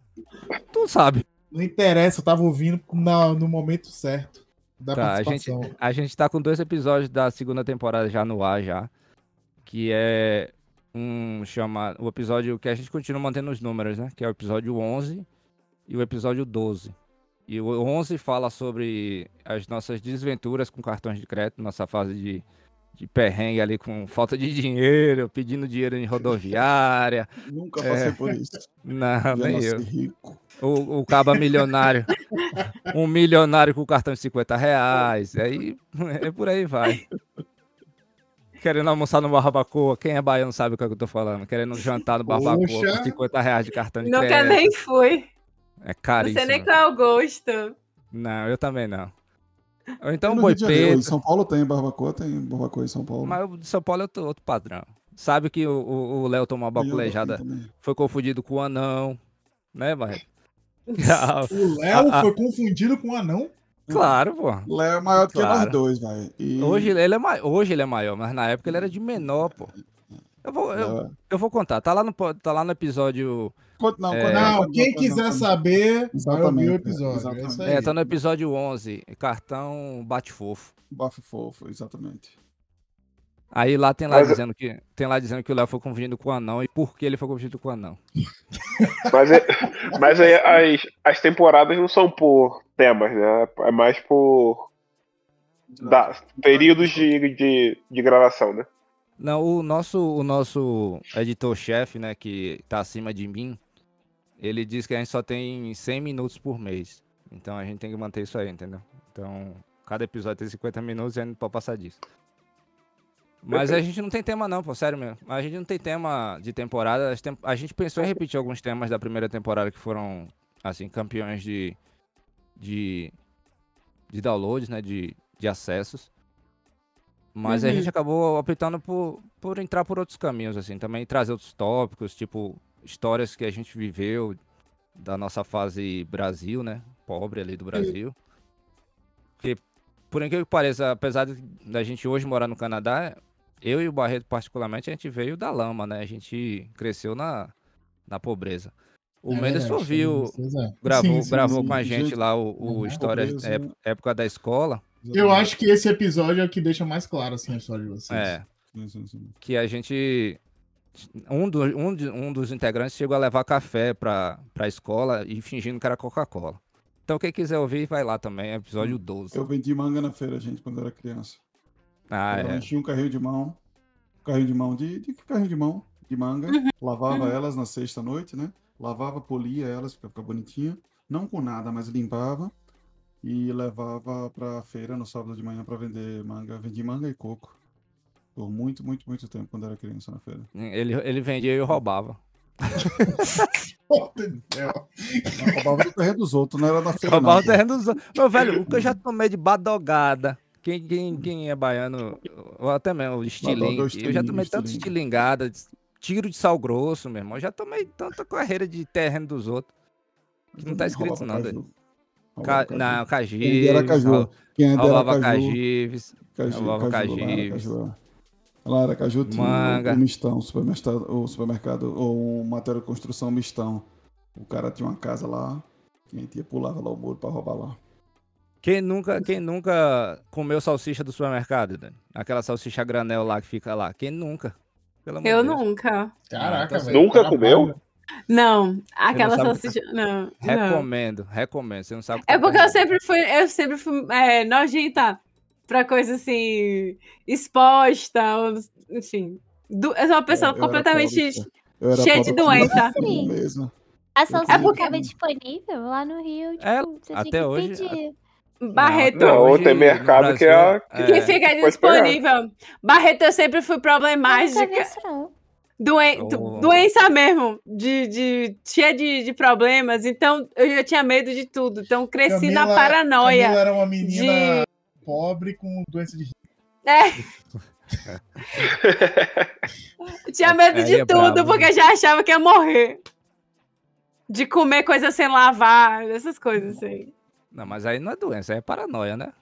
tu sabe. Não interessa, eu tava ouvindo na- no momento certo da Tá, a gente, participação. a gente tá com dois episódios da segunda temporada já no ar já. Que é um chama o episódio que a gente continua mantendo os números, né? Que é o episódio 11 e o episódio 12. E o 11 fala sobre as nossas desventuras com cartões de crédito, nossa fase de, de perrengue ali com falta de dinheiro, pedindo dinheiro em rodoviária. Nunca É. passei por isso. Não, Já nem eu. rico. O, o caba milionário. um milionário com cartão de 50 reais. Aí, é por aí vai. Querendo almoçar no Barbacoa. Quem é baiano sabe o que, é que eu tô falando. Querendo jantar no Barbacoa Poxa. com 50 reais de cartão de Nunca crédito. nem fui. É Não caríssimo. sei nem qual é o gosto. Não, eu também não. Ou então no boi preto. Em São Paulo tem barbacoa, tem barbacoa em São Paulo. Mas o de São Paulo é outro, outro padrão. Sabe que o- o o Léo tomou uma também. foi confundido com o anão, né, Barreto? O Léo foi confundido com um anão. claro, pô. Léo é maior do que nós Claro. dois, velho. E Hoje ele, é mai- hoje ele é maior, mas na época ele era de menor, pô. Eu vou, eu, é- eu vou contar, tá lá no, tá lá no episódio. Conta- Não, É. conta- Não, quem conta- quiser saber, vai ouvir Exatamente, o episódio. É exatamente. É, tá no episódio 11, cartão bate-fofo. Bafo fofo, exatamente. Aí lá tem lá Mas- dizendo que tem lá dizendo que o Léo foi confundido com o anão e por que ele foi confundido com o anão. Mas, é- mas aí as, as temporadas não são por temas, né? É mais por da, períodos de, de, de gravação, né? Não, o nosso o nosso editor-chefe, né, que tá acima de mim, ele diz que a gente só tem 100 minutos por mês. Então a gente tem que manter isso aí, entendeu? Então, cada episódio tem 50 minutos e a gente não pode passar disso. Mas a gente não tem tema não, pô, sério mesmo. A gente não tem tema de temporada. A gente pensou em repetir alguns temas da primeira temporada que foram, assim, campeões de, de, de downloads, né, de, de acessos. Mas a Uhum. gente acabou optando por, por entrar por outros caminhos, assim, também trazer outros tópicos, tipo, histórias que a gente viveu da nossa fase Brasil, né? Pobre ali do Brasil. Porque, por incrível que pareça, apesar da gente hoje morar no Canadá, eu e o Barreto, particularmente, a gente veio da lama, né? A gente cresceu na, na pobreza. O É Mendes verdade, viu, vocês é. gravou, Sim, sim, gravou sim. com a gente, lá o, o uhum. História Pobreza, ép- Época da Escola. Eu acho que esse episódio é o que deixa mais claro assim, a história de vocês. É, que a gente. Um, do, um, de- um dos integrantes chegou a levar café pra, pra escola e fingindo que era Coca-Cola. Então, quem quiser ouvir, vai lá também, episódio 12. Eu vendi manga na feira, gente, quando eu era criança. Ah, eu é. enchia um carrinho de mão. Carrinho de mão de. de que carrinho de mão? De manga. Lavava elas na sexta-noite, né? Lavava, polia elas, pra ficar bonitinha. Não com nada, mas limpava. E levava pra feira no sábado de manhã pra vender manga. Vendi manga e coco. Por muito, muito, muito tempo quando eu era criança na feira. Ele, ele vendia e eu roubava. Roubava do terreno dos outros, não era da feira. roubava Não. o terreno dos outros. Meu velho, o que eu já tomei de badogada. Quem, quem, quem é baiano, ou até mesmo o estilingue. o Eu já estilingue, tomei tanto estilingada, tiro de sal grosso, meu irmão. Eu já tomei tanta carreira de terreno dos outros. Que não tá escrito doido. Roubava Ca... caju. Não, Quem ainda era caju. Quem era caju. cajives. Caju, era cajives. caju. Lá era caju, tinha Manga. um mistão, um supermercado, ou supermercado, ou um material de construção mistão. O cara tinha uma casa lá, que a gente ia pulava lá o muro pra roubar lá. Quem nunca, quem nunca comeu salsicha do supermercado, Dani? Aquela salsicha granel lá que fica lá. Quem nunca? Pelo amor Eu de Deus. nunca. Caraca, Nunca velho. Nunca trabalho. comeu? Não, aquela sabe- salsicha. Não, não. Recomendo, recomendo. Você não sabe que É tá porque eu sempre fui, eu sempre fui é, nojenta pra coisa assim, exposta, ou, enfim. Du- eu sou uma pessoa Eu- eu completamente. Eu era cheia pobre, de doença. mesmo. A salsicha É disponível lá no Rio, tipo, É, você até tinha que hoje, pedir. Barreto. Não, Não, hoje tem mercado que é Brasil, Que é, fica pode disponível. Barreto, eu sempre fui problemática. isso, não. Doen Oh. Doença mesmo, de, de, cheia de, de problemas. Então, eu já tinha medo de tudo. Então, cresci na Camila- paranoia. Camila era uma menina de- pobre com doença de. Eu tinha medo Aí de é tudo, brabo, porque né? eu já achava que ia morrer. De comer coisa sem lavar, essas coisas assim. Não, mas aí não é doença, aí é paranoia, né?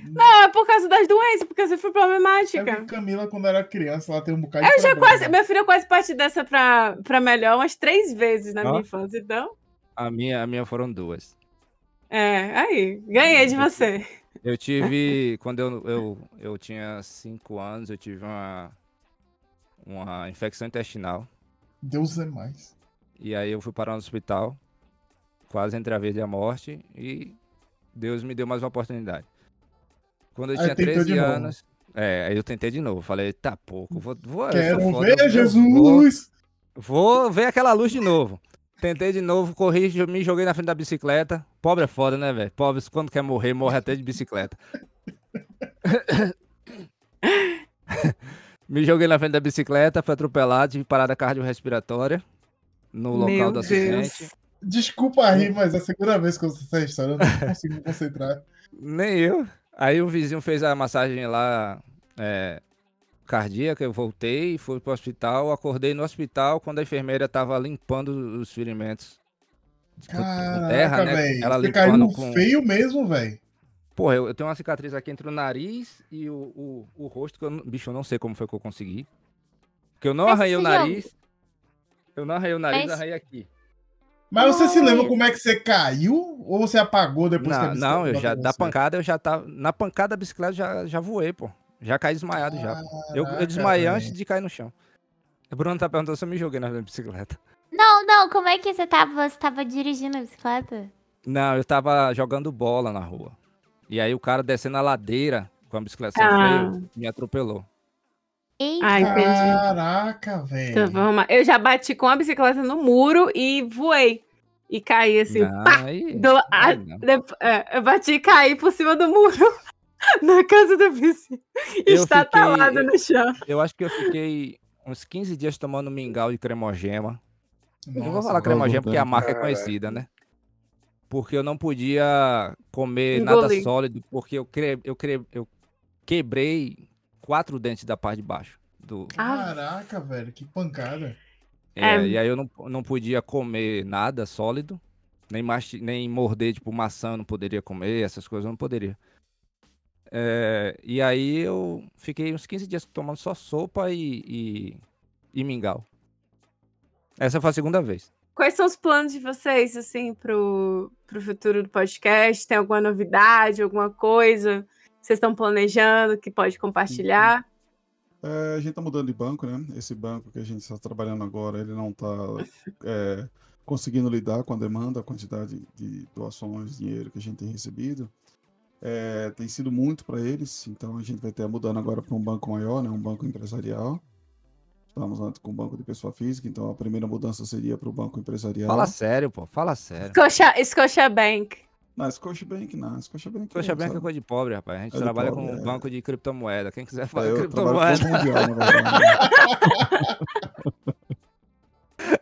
Não, é por causa das doenças, porque eu sempre fui É problemática. porque Camila, quando era criança, ela tem um bocado de Eu já quase. Minha filha quase parti dessa pra, pra melhor umas três vezes na minha infância, então. A minha, a minha foram duas. É, aí. Ganhei de você. Eu tive, quando eu, eu, eu tinha cinco anos, eu tive uma, uma infecção intestinal. Deus é mais. E aí eu fui parar no hospital, quase entre a vida e a morte, e Deus me deu mais uma oportunidade. Quando eu Aí tinha tentou 13 de novo. anos, é, aí eu tentei de novo. Falei, tá pouco, vou, vou, Quero foda, ver Jesus! Vou, vou ver aquela luz de novo. Tentei de novo, corri, me joguei na frente da bicicleta. Pobre é foda, né, velho? Pobre, quando quer morrer, morre até de bicicleta. me joguei na frente da bicicleta, fui atropelado, tive parada cardiorrespiratória no local Meu do Deus. acidente. Desculpa rir, mas é a segunda vez que eu sei essa história, eu não consigo me concentrar. Nem eu. Aí o vizinho fez a massagem lá é, cardíaca, eu voltei, fui pro hospital, acordei no hospital quando a enfermeira tava limpando os ferimentos. Caraca, terra, né? velho. Ela Você limpando caiu com. feio mesmo, velho. Porra, eu, eu tenho uma cicatriz aqui entre o nariz e o, o, o rosto, que eu, não- bicho, eu não sei como foi que eu consegui. Porque eu não arranhei o nariz. Eu não arranhei o nariz, arranhei aqui. Mas você se lembra como é que você caiu? Ou você apagou depois que a Não, bicicleta não, eu já, da pancada eu já tava. Na pancada da bicicleta já, já voei, pô. Já caí desmaiado já. pô. Eu, eu Caraca, desmaiei antes de cair no chão. O Bruno tá perguntando se eu me joguei na bicicleta. Não, não, como é que você tava? Você tava dirigindo a bicicleta? Não, eu tava jogando bola na rua. E aí o cara descendo a ladeira com a bicicleta sem Ah. freio me atropelou. Eita. Ah, entendi. Caraca, velho. Então, vamos lá. Eu já bati com a bicicleta no muro e voei. E caí assim, Não, pá! aí- do- a- de- é, eu bati e caí por cima do muro na casa do vizinho. Eu Está fiquei- talado no chão. Eu acho que eu fiquei uns 15 dias tomando mingau de cremogema. eu não vou Nossa, falar cremogema porque a né? marca é conhecida, né? Porque eu não podia comer nada sólido, porque eu, cre... eu, cre... eu quebrei quatro dentes da parte de baixo. Do... Caraca, velho, que pancada. É, É. E aí eu não, não podia comer nada sólido, nem, masti... nem morder, tipo, maçã eu não poderia comer, essas coisas eu não poderia. É, e aí eu fiquei uns 15 dias tomando só sopa e, e, e mingau. Essa foi a segunda vez. Quais são os planos de vocês, assim, pro, pro futuro do podcast? Tem alguma novidade, alguma coisa vocês estão planejando que pode compartilhar? É, a gente tá mudando de banco, né? Esse banco que a gente está trabalhando agora, ele não tá é, conseguindo lidar com a demanda, a quantidade de doações, dinheiro que a gente tem recebido. É, tem sido muito para eles, então a gente vai ter mudando agora para um banco maior, né? Um banco empresarial. Estamos antes com um banco de pessoa física, então a primeira mudança seria para o banco empresarial. Fala sério, pô, fala sério. Scotia, Scotiabank. Não, Scotiabank não, Scotiabank. Scotiabank é sabe? coisa de pobre, rapaz. A gente É de trabalha pobre, com um é. banco de criptomoeda. Quem quiser É, trabalho com criptomoeda. mundial, verdade.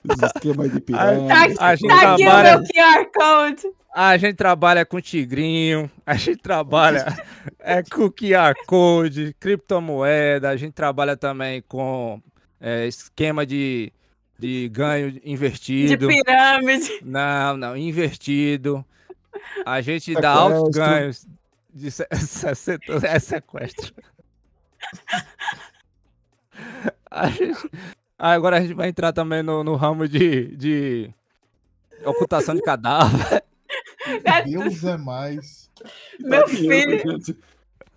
Os esquemas de pirâmide. Tá, A gente tá aqui o trabalha- meu QR Code. A gente trabalha com tigrinho, a gente trabalha é, com QR Code, criptomoeda, a gente trabalha também com é, esquema de, de ganho De invertido. pirâmide. Não, não, invertido. A gente dá Sequestro. altos ganhos de se- se- é sequestro. A gente- Ah, agora a gente vai entrar também no, no ramo de, de ocultação de cadáver. Deus é mais. Dá Meu dinheiro, filho. gente.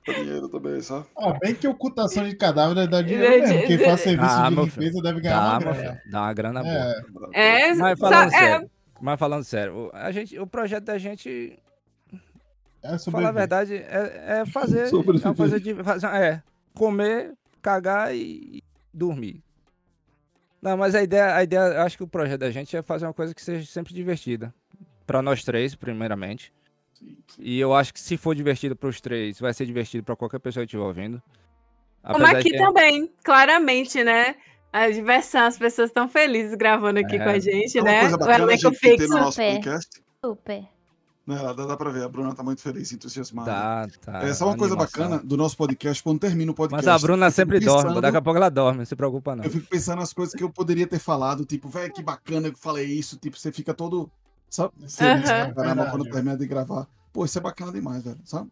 Dá dinheiro também, sabe? Ah, bem que ocultação de cadáver dá dinheiro Gente, mesmo. Quem faz serviço Ah, de limpeza deve ganhar Dá, uma grana. filho, dá uma grana boa. É, É, Mas só- falando é, sério, mas falando sério, o- a gente, o projeto da gente, é falar a verdade, é, é fazer, é fazer, de- fazer- é comer, cagar e dormir. Não, mas a ideia, a ideia, eu acho que o projeto da gente é fazer uma coisa que seja sempre divertida. Pra nós três, primeiramente. E eu acho que se for divertido pros três, vai ser divertido pra qualquer pessoa que estiver ouvindo. Como Apesar aqui de- também, claramente, né? A diversão, as pessoas estão felizes gravando aqui É. com a gente, É uma né? coisa O bacana a elenco fixo. no nosso Super. podcast. Super. Né, dá, dá pra ver, a Bruna tá muito feliz, entusiasmada. Tá, tá. é só uma coisa bacana do nosso podcast, quando termina o podcast. Mas a Bruna sempre dorme, pensando- daqui a pouco ela dorme, não se preocupa não. Eu fico pensando nas coisas que eu poderia ter falado, tipo, velho, que bacana que eu falei isso, tipo, você fica todo, sabe? Feliz Aham. pra caramba quando termina de gravar. Pô, isso é bacana demais, velho, sabe?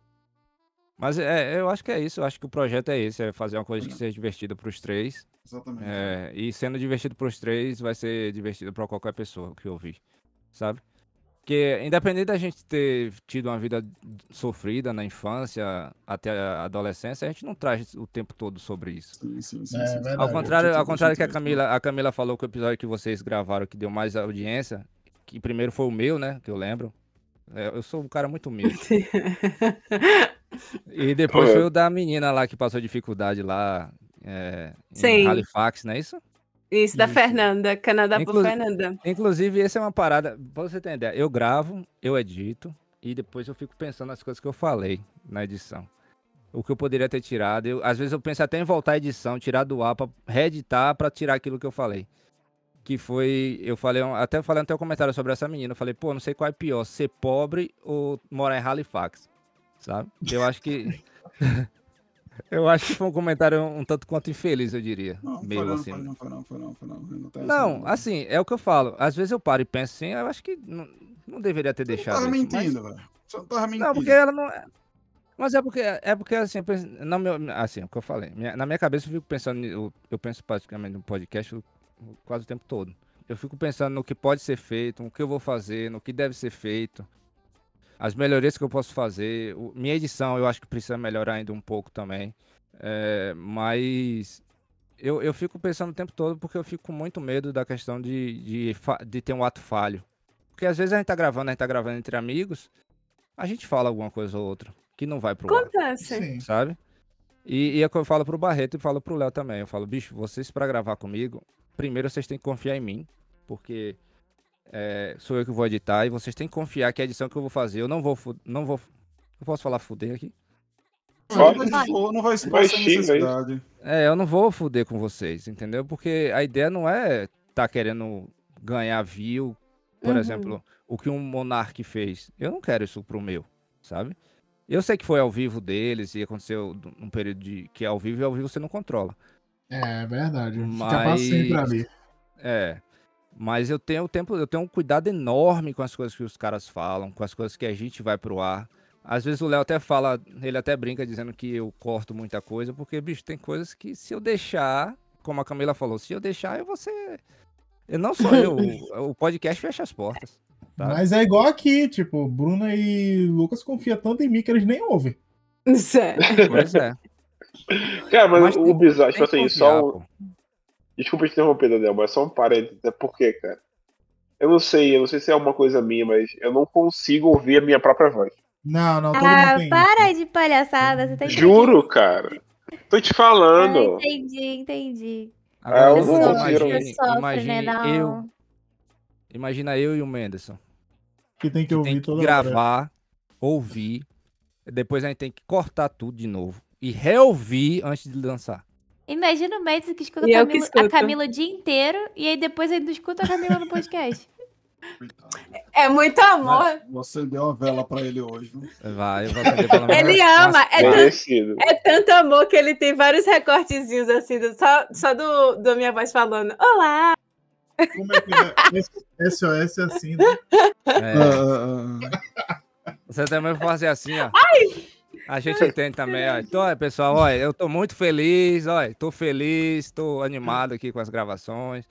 Mas é, eu acho que é isso. Eu acho que o projeto é esse, é fazer uma coisa que seja divertida pros três. Exatamente. é, e sendo divertido pros três, vai ser divertido pra qualquer pessoa que ouvir, sabe? Porque independente da gente ter tido uma vida sofrida na infância até a adolescência, a gente não traz o tempo todo sobre isso. Sim, sim, sim. É, verdade. Ao contrário, ao contrário que a Camila, a Camila falou que o episódio que vocês gravaram que deu mais audiência, que primeiro foi o meu, né? Que eu lembro. É, eu sou um cara muito humilde. E depois É. foi o da menina lá que passou dificuldade lá é, em. Halifax, não é isso? Isso, da Isso. Fernanda. Canadá por Inclu- Fernanda. Inclusive, essa é uma parada, pra você ter ideia, eu gravo, eu edito, e depois eu fico pensando nas coisas que eu falei na edição. O que eu poderia ter tirado. Eu, às vezes eu penso até em voltar à edição, tirar do ar pra reeditar pra tirar aquilo que eu falei. que foi, eu falei, até falei até um comentário sobre essa menina, eu falei, pô, não sei qual é pior, ser pobre ou morar em Halifax, sabe? Eu acho que eu acho que foi um comentário um tanto quanto infeliz, eu diria, Não, foi meio não, assim. foi não, foi não, foi não, foi não. Não, essa Não, assim, é o que eu falo. Às vezes eu paro e penso assim, eu acho que não, não deveria ter Você não deixado tava isso, mas- mentindo, velho. Você não tava mentindo. Não, porque ela não. é- Mas é porque, é porque assim, penso- no meu, assim, é o que eu falei. minha- na minha cabeça eu fico pensando, eu, eu penso praticamente no podcast quase o tempo todo. Eu fico pensando no que pode ser feito, no que eu vou fazer, no que deve ser feito, as melhorias que eu posso fazer. o- minha edição eu acho que precisa melhorar ainda um pouco também. É, mas eu, eu fico pensando o tempo todo porque eu fico com muito medo da questão de, de, de ter um ato falho. Porque às vezes a gente tá gravando, a gente tá gravando entre amigos, a gente fala alguma coisa ou outra que não vai pro Acontece. Sim. sabe? E, e é eu falo pro Barreto e falo pro Léo também. Eu falo, bicho, vocês pra gravar comigo, primeiro vocês têm que confiar em mim, porque é, sou eu que vou editar e vocês têm que confiar que a edição que eu vou fazer, eu não vou, não vou, eu posso falar fuder aqui? Não, Pode. vai não vai necessidade. É, eu não vou fuder com vocês, entendeu? Porque a ideia não é tá querendo ganhar view, por Uhum. exemplo, o que um Monark fez. Eu não quero isso pro meu, sabe? Eu sei que foi ao vivo deles e aconteceu num período de que é ao vivo e ao vivo você não controla. É verdade. Fica Mas- pra sempre ali. É. Mas eu tenho tempo, eu tenho um cuidado enorme com as coisas que os caras falam, com as coisas que a gente vai pro ar. Às vezes o Léo até fala, ele até brinca dizendo que eu corto muita coisa, porque, bicho, tem coisas que se eu deixar, como a Camila falou, se eu deixar, eu vou ser. Eu não sou eu, o, podcast fecha as portas. Tá. Mas é igual aqui, tipo, Bruna e Lucas confiam tanto em mim que eles nem ouvem. Sério. Pois é. Cara, mas, Mas o tem- bizarro, tipo assim, só. confiar, pô. Desculpa te interromper, Daniel, mas só um parênteses. É por quê, cara? Eu não sei, eu não sei se é uma coisa minha, mas eu não consigo ouvir a minha própria voz. Não, não, todo Ah, mundo tem para isso. de palhaçada, você tá Juro, cara. Tô te Ah, falando. entendi, entendi. Ah, Agora, eu não consigo. imagine né? Não. eu, imagina eu e o Menderson. Que tem que que ouvir tem que toda hora. gravar, ouvir, depois a gente tem que cortar tudo de novo e reouvir antes de lançar. Imagina o Médici que escuta a eu que Camila, a. Camila o dia inteiro e aí depois ainda escuta a Camila no podcast. É muito amor. Você deu a vela pra ele hoje, viu? Vai, Ele ama, é tanto-. É tanto amor que ele tem vários recortezinhos assim, do- só, só do, do minha voz falando: Olá! Como é que é? SOS é assim, né? É, ah, você também vai fazer assim, ó. A gente entende também, ó. Então, ó, pessoal, olha, eu tô muito feliz, olha, tô feliz, tô animado aqui com as gravações.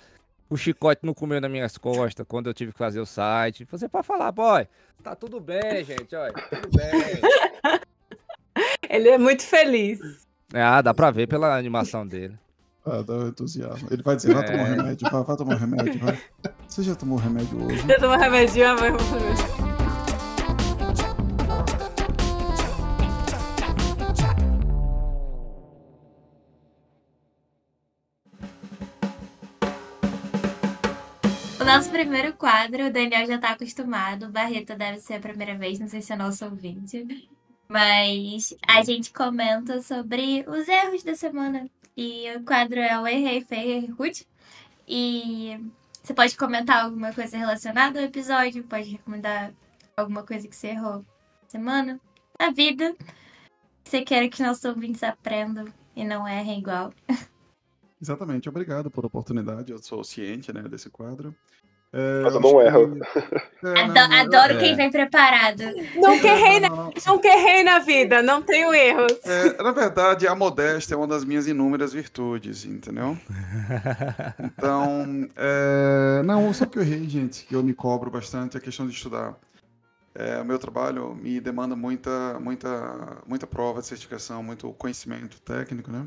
O chicote não comeu nas minhas costas quando eu tive que fazer o site. Você pode falar, boy, tá tudo bem, gente, olha, tudo bem. Ele é muito feliz. Ah, dá pra ver pela animação dele. ah, dá um entusiasmo. Ele vai dizer, vai tomar um É. remédio, vai, vai tomar um remédio, vai. Você já tomou remédio hoje? Eu tomo remedinho, amor. O nosso primeiro quadro, o Daniel já tá acostumado. O Barreto deve ser a primeira vez, não sei se é nosso ouvinte. Mas a gente comenta sobre os erros da semana. E o quadro é o Errei Feio Ruth. E você pode comentar alguma coisa relacionada ao episódio, pode recomendar alguma coisa que você errou na semana, na vida. Você queira que nossos ouvintes aprendam e não errem igual. Exatamente, obrigado por oportunidade. Eu sou ciente né, desse quadro. É, Mas eu acho não que- erro. É, Ado- não, não, adoro é. quem vem preparado. Nunca errei, na, Não, não, não. nunca errei na vida, não tenho erros. É, na verdade, a modéstia é uma das minhas inúmeras virtudes, entendeu? Então, é, não, só que eu errei, gente, que eu me cobro bastante, é a questão de estudar. É, o meu trabalho me demanda muita, muita, muita prova de certificação, muito conhecimento técnico, né?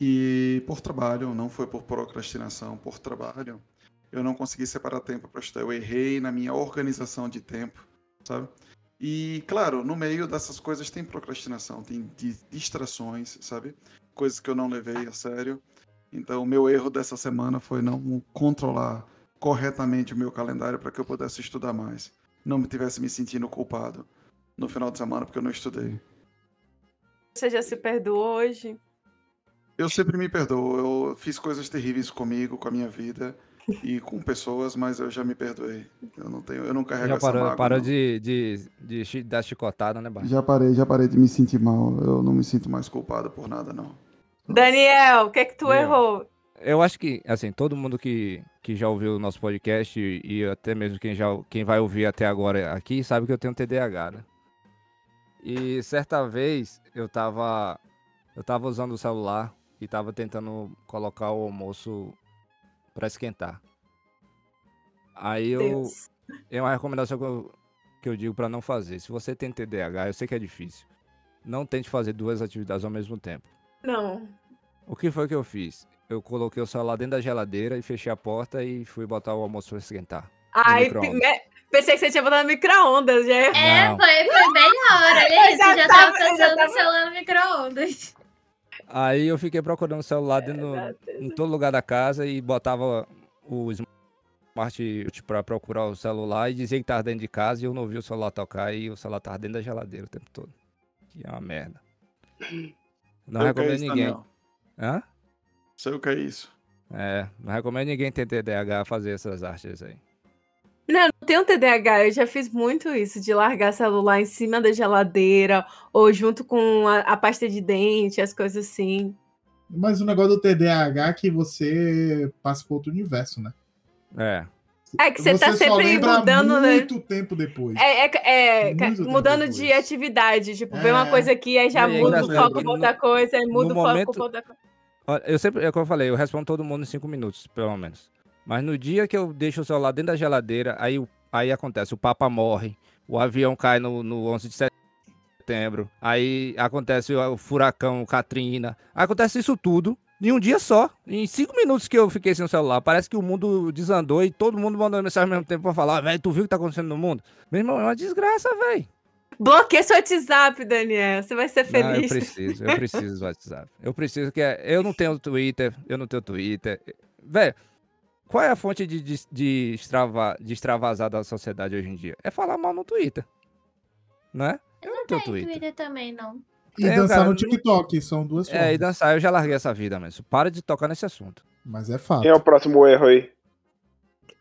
E por trabalho, não foi por procrastinação, por trabalho, eu não consegui separar tempo para estudar. Eu errei na minha organização de tempo, sabe? E, claro, no meio dessas coisas tem procrastinação, tem di- distrações, sabe? Coisas que eu não levei a sério. Então, o meu erro dessa semana foi não controlar corretamente o meu calendário para que eu pudesse estudar mais. Não me tivesse me sentindo culpado no final de semana porque eu não estudei. Você já se perdoou hoje? Eu sempre me perdoo, eu fiz coisas terríveis comigo, com a minha vida. E com pessoas, mas eu já me perdoei. Eu não tenho, eu não carrego Já essa parou, mágoa, parou de, de, de chi- dar chicotada, né, Barra? Já parei, já parei de me sentir mal. Eu não me sinto mais culpado por nada, não. Daniel, o que é que tu Meu. errou? Eu acho que, assim, todo mundo que, que já ouviu o nosso podcast e, e até mesmo quem, já, quem vai ouvir até agora aqui sabe que eu tenho TDAH, né? E certa vez eu tava, eu tava usando o celular e tava tentando colocar o almoço pra esquentar. Aí eu, Deus. é uma recomendação que eu, que eu digo pra não fazer. Se você tem TDAH, eu sei que é difícil. Não tente fazer duas atividades ao mesmo tempo. Não. O que foi que eu fiz? Eu coloquei o celular dentro da geladeira e fechei a porta e fui botar o almoço pra esquentar. Ai, pensei que você tinha botado no micro-ondas. Já... É, Não. foi, foi bem na hora. Olha isso, já já, tava- tava eu já pensando tava- no celular no micro-ondas. Aí eu fiquei procurando o celular dentro, em todo lugar da casa e botava o smart pra procurar o celular e dizia que tava dentro de casa e eu não ouvi o celular tocar e o celular tava dentro da geladeira o tempo todo. Que é uma merda. Não Sei é recomendo isso, ninguém. Daniel. Hã? Sei o que é isso. É, não recomendo ninguém ter TDAH fazer essas artes aí. Tenho TDAH, eu já fiz muito isso, de largar celular em cima da geladeira, ou junto com a, a pasta de dente, as coisas assim. Mas o negócio do TDAH é que você passa por outro universo, né? É. É que você tá só sempre lembra mudando, né? muito tempo depois. É, é- é, mudando de depois. atividade. Tipo, vê uma É. coisa aqui, aí já é muda o foco pra no- outra coisa, aí muda o foco momento- pra outra coisa. Olha, Eu sempre, é como eu falei, eu respondo todo mundo em cinco minutos, pelo menos. Mas no dia que eu deixo o celular dentro da geladeira, aí, o- aí acontece, o Papa morre, o avião cai no, no 11 de setembro, aí acontece o, o furacão Katrina, acontece isso tudo em um dia só, em cinco minutos que eu fiquei sem o celular. Parece que o mundo desandou e todo mundo mandou mensagem ao mesmo tempo pra falar, velho, tu viu o que tá acontecendo no mundo? Meu irmão, é uma desgraça, velho. Bloqueia seu WhatsApp, Daniel. Você vai ser Não, feliz. eu preciso, eu preciso do WhatsApp. Eu preciso que. é- Eu não tenho Twitter, eu não tenho Twitter. Velho, qual é a fonte de, de, de, extrava, de extravasar da sociedade hoje em dia? É falar mal no Twitter. Né? Eu não tenho Twitter. Twitter também, não. E dançar cara, no não- TikTok, são duas formas. É, e dançar, eu já larguei essa vida, mas para de tocar nesse assunto. Mas é fato. Quem é o próximo erro aí?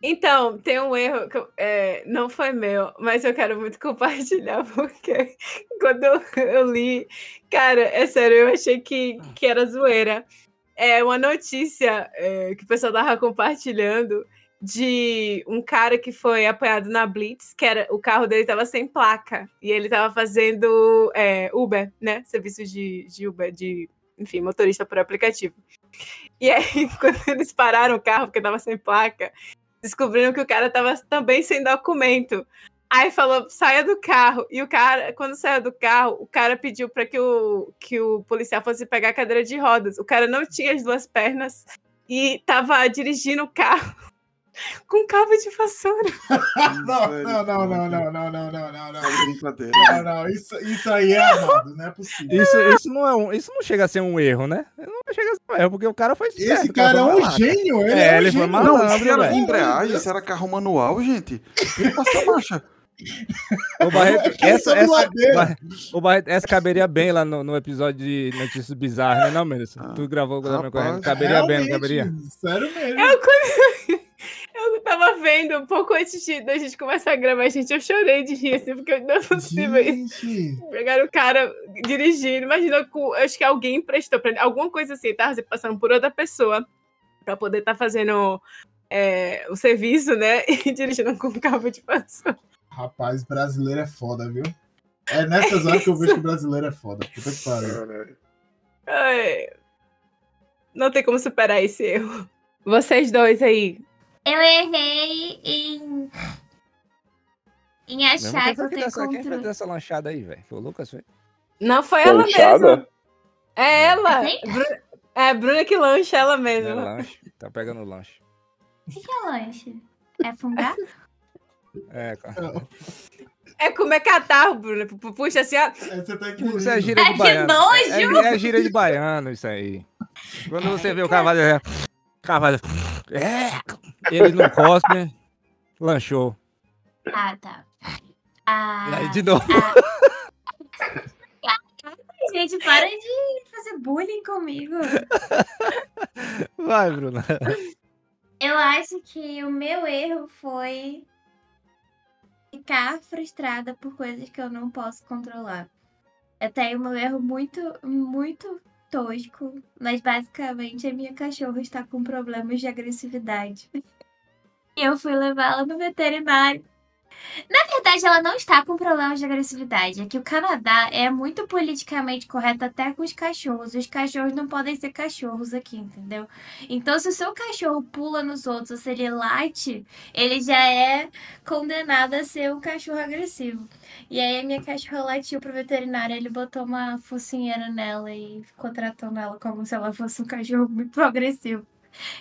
Então, tem um erro que eu- é, não foi meu, mas eu quero muito compartilhar, porque quando eu, eu li, cara, é sério, eu achei que, que era zoeira. É uma notícia é, que o pessoal tava compartilhando de um cara que foi apanhado na Blitz, que era o carro dele tava sem placa, e ele tava fazendo é, Uber, né? Serviço de, de Uber, de, enfim, motorista por aplicativo. E aí, quando eles pararam o carro, porque tava sem placa, descobriram que o cara tava também sem documento. Aí falou, saia do carro. E o cara, quando saiu do carro, o cara pediu para que o, que o policial fosse pegar a cadeira de rodas. O cara não tinha as duas pernas e tava dirigindo o carro com cabo de vassoura. Não, não, não, não, não, não, não, não, não, não. Brincadeira. Não, não, isso, isso aí é amado, não é possível. Isso, isso, não é um, isso não chega a ser um erro, né? Não chega a ser um erro, porque o cara foi esperto, Esse cara é foi um gênio, ele É, é, um ele foi gênio. malandro. Não, era velho. embreagem, isso era carro manual, gente. Ele passa marcha. Ô, Barreto, essa, essa, ô, Barreto, essa caberia bem lá no, no episódio de Notícias Bizarras, né, não, Menos? Ah, tu gravou com o correndo. Caberia bem, não caberia? Sério mesmo. Eu, eu tava vendo um pouco antes de, da gente começar a gravar, gente, eu chorei de rir, assim, porque não é possível. Gente, Pegaram o cara dirigindo, imagina, com- acho que alguém emprestou pra ele, alguma coisa assim, tava se passando por outra pessoa pra poder estar fazendo é, o serviço, né? E dirigindo com cabo de vassoura. Rapaz, brasileiro é foda, viu? É nessas horas que eu vejo que o brasileiro é foda. Puta que pariu. Não tem como superar esse erro. Vocês dois aí. Eu errei em. Em achar quem que foi eu que tenho dessa, quem controle. dessa lanchada aí, velho? Foi o Lucas, foi? Não foi ela mesma. Lanchada? É ela. Sim? Bru- É, Bruna que lancha ela É mesma. lanche. Tá pegando lanche. O que é lanche? É fungado? É, cara. É comer catarro, Bruna. Pu- Puxa assim, ó. É, Você tá. Isso é gíria de que baiano. nojo! É, é gíria de baiano, isso aí. Quando você vê o cavalo. É, cavalo. É, ele não cospe, lanchou. Ah, tá. Ah, E aí, de novo. gente, para de fazer bullying comigo. Vai, Bruna. Eu acho que o meu erro foi ficar frustrada por coisas que eu não posso controlar. Tenho um erro muito, muito tosco, mas basicamente a minha cachorra está com problemas de agressividade. E eu fui levá-la no veterinário. Na verdade, ela não está com problemas de agressividade. É que o Canadá é muito politicamente correto até com os cachorros. Os cachorros não podem ser cachorros aqui, entendeu? Então, se o seu cachorro pula nos outros ou se ele late, ele já é condenado a ser um cachorro agressivo. E aí, a minha cachorra latiu pro veterinário. Ele botou uma focinheira nela e ficou tratando ela como se ela fosse um cachorro muito agressivo.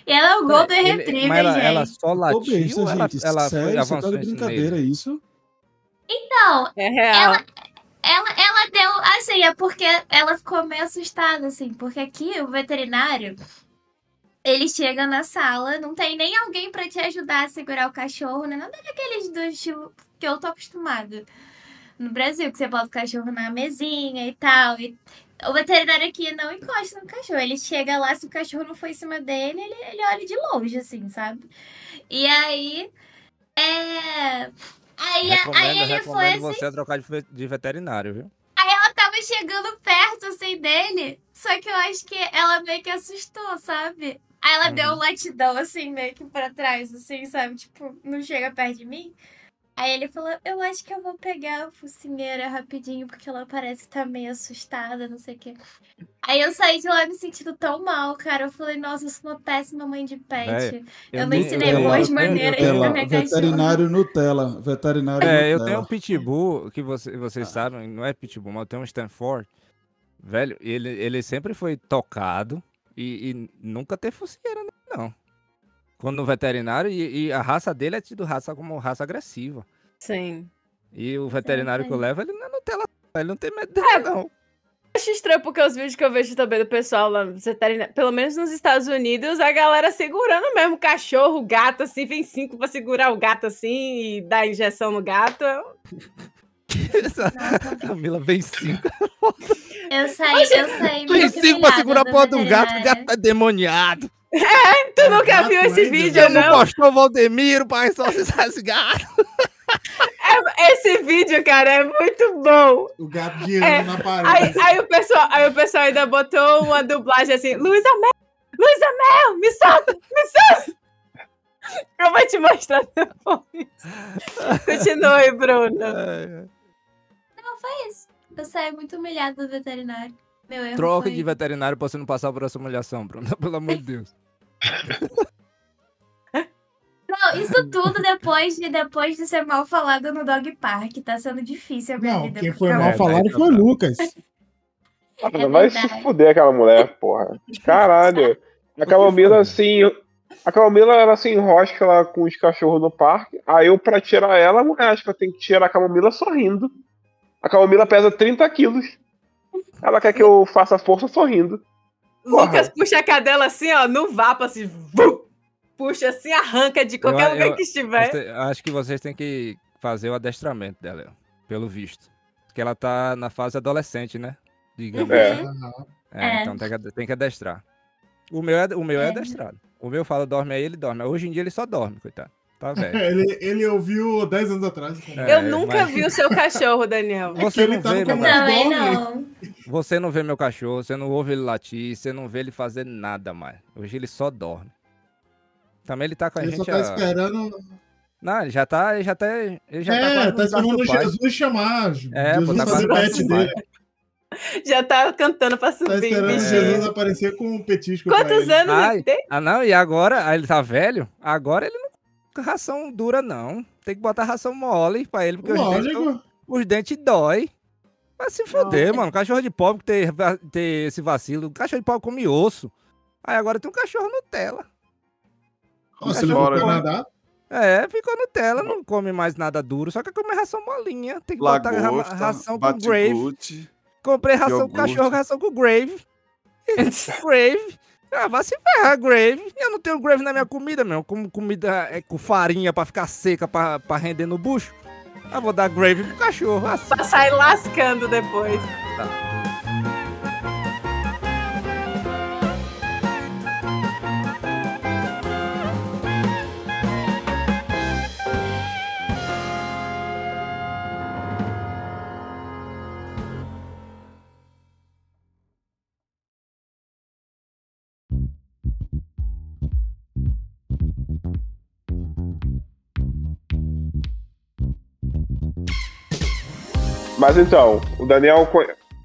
E ela é o Golden Ele- Retriever, mas ela, gente. ela só Ô, latiu, besta, ela, gente, ela foi, sério, você tá avançou de isso brincadeira, nele. é isso? Não, É real. Ela, ela, ela deu. Assim, é porque ela ficou meio assustada, assim. Porque aqui o veterinário. Ele chega na sala, não tem nem alguém pra te ajudar a segurar o cachorro, né? Nada daqueles do estilo que eu tô acostumada. No Brasil, que você bota o cachorro na mesinha e tal. E o veterinário aqui não encosta no cachorro. Ele chega lá, se o cachorro não for em cima dele, ele, ele olha de longe, assim, sabe? E aí. É. Aí, Recomendo, aí ele foi assim. você a trocar de, ve- de veterinário, viu? Ela tava chegando perto, assim, dele. Só que eu acho que ela meio que assustou, sabe? Aí ela deu um latidão, assim, meio que pra trás, assim, sabe? Tipo, não chega perto de mim. Aí ele falou, eu acho que eu vou pegar a focinheira rapidinho, porque ela parece que tá meio assustada, não sei o quê. Aí eu saí de lá me sentindo tão mal, cara. Eu falei, nossa, eu sou uma péssima mãe de pet. Véi, Eu não tenho- ensinei eu- boas eu maneiras eu pra minha veterinário Nutella. Veterinário É, eu Nutella. tenho um pitbull, que você, vocês sabem, não é pitbull, mas eu tenho um Stanford. Velho, ele, ele sempre foi tocado e, e nunca teve focinheira, nele, não. Quando no veterinário, e, e a raça dele é tido raça como raça agressiva. Sim. E o veterinário que eu levo, ele não é Nutella, ele não tem medo dele, não. Acho estranho porque os vídeos que eu vejo também do pessoal lá, nos veterinários, pelo menos nos Estados Unidos, a galera segurando mesmo cachorro, gato, assim, vem cinco pra segurar o gato assim e dar injeção no gato. Essa- Camila vem cinco. Eu saí, eu saí cinco pra humilhada segurar a do porra do gato, que o veterinário. gato tá demoniado. Tu nunca gato viu esse vídeo, Você não não? postou o Valdemiro pra exorcizar esse gato? Esse vídeo, cara, é muito bom. O gato girando É, na Aí, parede. aí o pessoal, aí o pessoal ainda botou uma dublagem assim, Luísa Mel, Luísa Mel, me solta, me solta. Eu vou te mostrar depois. Continua aí, Bruno. É, Não, foi isso. Eu saí muito humilhada do veterinário. Meu erro Troca foi... de veterinário pra você não passar por essa humilhação, Bruno. Pelo amor de Deus. Não, isso tudo depois de, depois de ser mal falado no Dog Park. Tá sendo difícil a minha Não, vida. quem foi mal falado foi o. Lucas. Ah, É vai verdade. se fuder aquela mulher, porra. Caralho. A Camila, assim. A Camila, ela se enrosca lá com os cachorros no parque. Aí eu, pra tirar ela, a mulher acha que eu tenho que tirar a Camila sorrindo. A Camila pesa 30 quilos. Ela quer que eu faça força sorrindo. Porra. Lucas puxa a cadela assim, ó, no vapo, assim, vum, puxa assim, arranca de qualquer Eu- lugar eu- que estiver. Você- acho que vocês têm que fazer o adestramento dela, pelo visto. Porque ela tá na fase adolescente, né? Digamos. É. Aham. É, É. então tem que, tem que adestrar. O meu é, o meu é É. adestrado. O meu fala dorme aí, ele dorme. Hoje em dia ele só dorme, coitado. Tá velho. Ele, ele ouviu 10 anos atrás. É, Eu nunca mas- vi o seu cachorro, Daniel. Você ele não tá vê. Também não. Você não vê meu cachorro, você não ouve ele latir, você não vê ele fazer nada mais. Hoje ele só dorme. Também ele tá com a Ele gente. só tá há- esperando. Não, ele já tá, ele já tá, ele já tá é, tá braço esperando pai. Jesus chamar. É, Jesus pô, tá fazer pet dele. Já tá cantando pra Tá subir. esperando bicho. Jesus aparecer com um petisco. Quantos ele. anos Ai. ele tem? Ah, não, e agora, aí ele tá velho, agora ele não ração dura, não. Tem que botar ração mole pra ele, porque os dentes, Lógico. os dentes dói. Vai se fuder, Nossa. mano. Cachorro de pobre que ter, va- ter esse vacilo. Cachorro de pobre come osso. Aí agora tem um cachorro Nutella. Se ele pro né? Canadá, É, ficou Nutella, não come mais nada duro, só quer comer ração molinha. Tem que botar ra- Lagosta, ração com grave. Comprei ração com cachorro, ração com grave. grave. Ah, vai se ferrar, grave. Eu não tenho grave na minha comida, meu. Como comida é com farinha pra ficar seca, pra, pra render no bucho. Eu vou dar grave pro cachorro. Assim. Pra sair lascando depois. Mas então, o Daniel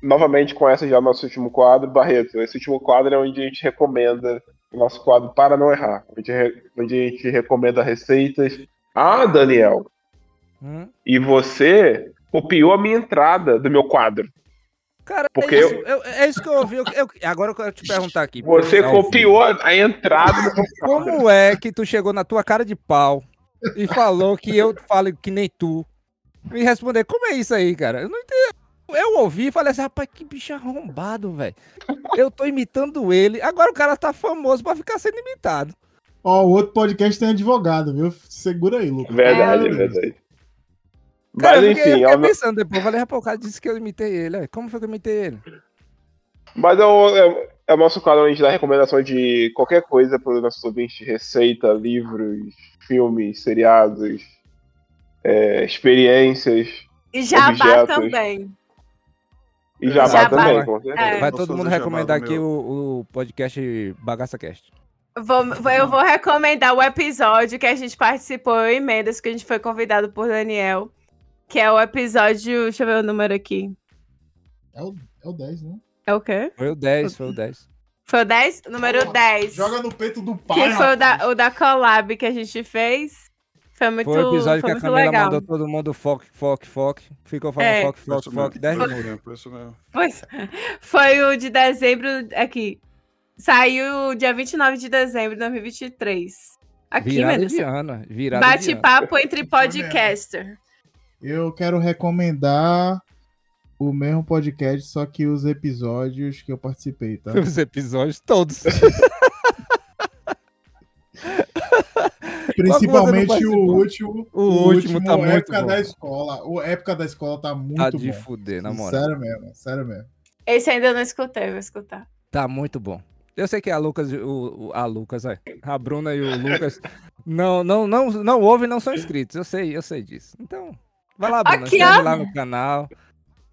novamente conhece já o nosso último quadro. Barreto, esse último quadro é onde a gente recomenda o nosso quadro para não errar. Onde, a gente recomenda receitas. Ah, Daniel, Hum? e você copiou a minha entrada do meu quadro. Cara, Porque é, isso, eu- é isso que eu ouvi. eu- eu- agora eu quero te perguntar aqui. Você eu ouvi. copiou a entrada do meu quadro. Como é que tu chegou na tua cara de pau e falou que eu falo que nem tu? Me responder, como é isso aí, cara? Eu não entendo. Eu ouvi e falei assim, rapaz, que bicho arrombado, velho. Eu tô imitando ele. Agora o cara tá famoso pra ficar sendo imitado. Ó, o outro podcast tem advogado, viu? Segura aí, Lucas. Verdade, É. é verdade. Cara, Mas eu fiquei, eu enfim, fiquei é uma- pensando depois. Eu falei, rapaz, o cara disse que eu imitei ele. aí. Como foi que eu imitei ele? Mas é o, é- é o nosso onde a gente dá recomendação de qualquer coisa para os nossos ouvintes, receita, livros, filmes, seriados, é, experiências E jabá Objetos. também. e jabá, Jabá. também, com certeza. É. Vai todo mundo recomendar aqui o, o podcast Bagaça Cast. Vou, eu vou recomendar o episódio que a gente participou eu e Mendes, que a gente foi convidado por Daniel. Que é o episódio. Deixa eu ver o número aqui. É o, é o 10, né? É o quê? Foi o 10, foi o 10. Foi o 10? Número Porra, 10. Joga no peito do pai. Que foi o da, o da collab que a gente fez. Foi muito, Foi o episódio foi que a Camila legal. mandou todo mundo foque, foque, foque. Ficou falando É. foque, foque, foque, 10 foi minutos. isso mesmo, foi isso mesmo. Pois, foi o de dezembro. Aqui. Saiu dia 29 de dezembro de 2023. Aqui, Virada de ano. Virada. Bate-papo entre podcaster. Eu quero recomendar o mesmo podcast, só que os episódios que eu participei, tá? Os episódios todos. Principalmente o último. O último tá muito época bom. da escola. O época da escola tá muito Tá de bom. fuder, na moral. Sério mesmo, sério mesmo. Esse ainda não escutei, vou escutar. Tá muito bom. Eu sei que a Lucas, o, o- a Lucas, é, a Bruna e o Lucas não, não, não, não ouvem, não são inscritos. Eu sei, eu sei disso. Então, vai lá, Bruna, Aqui, ó. lá no canal.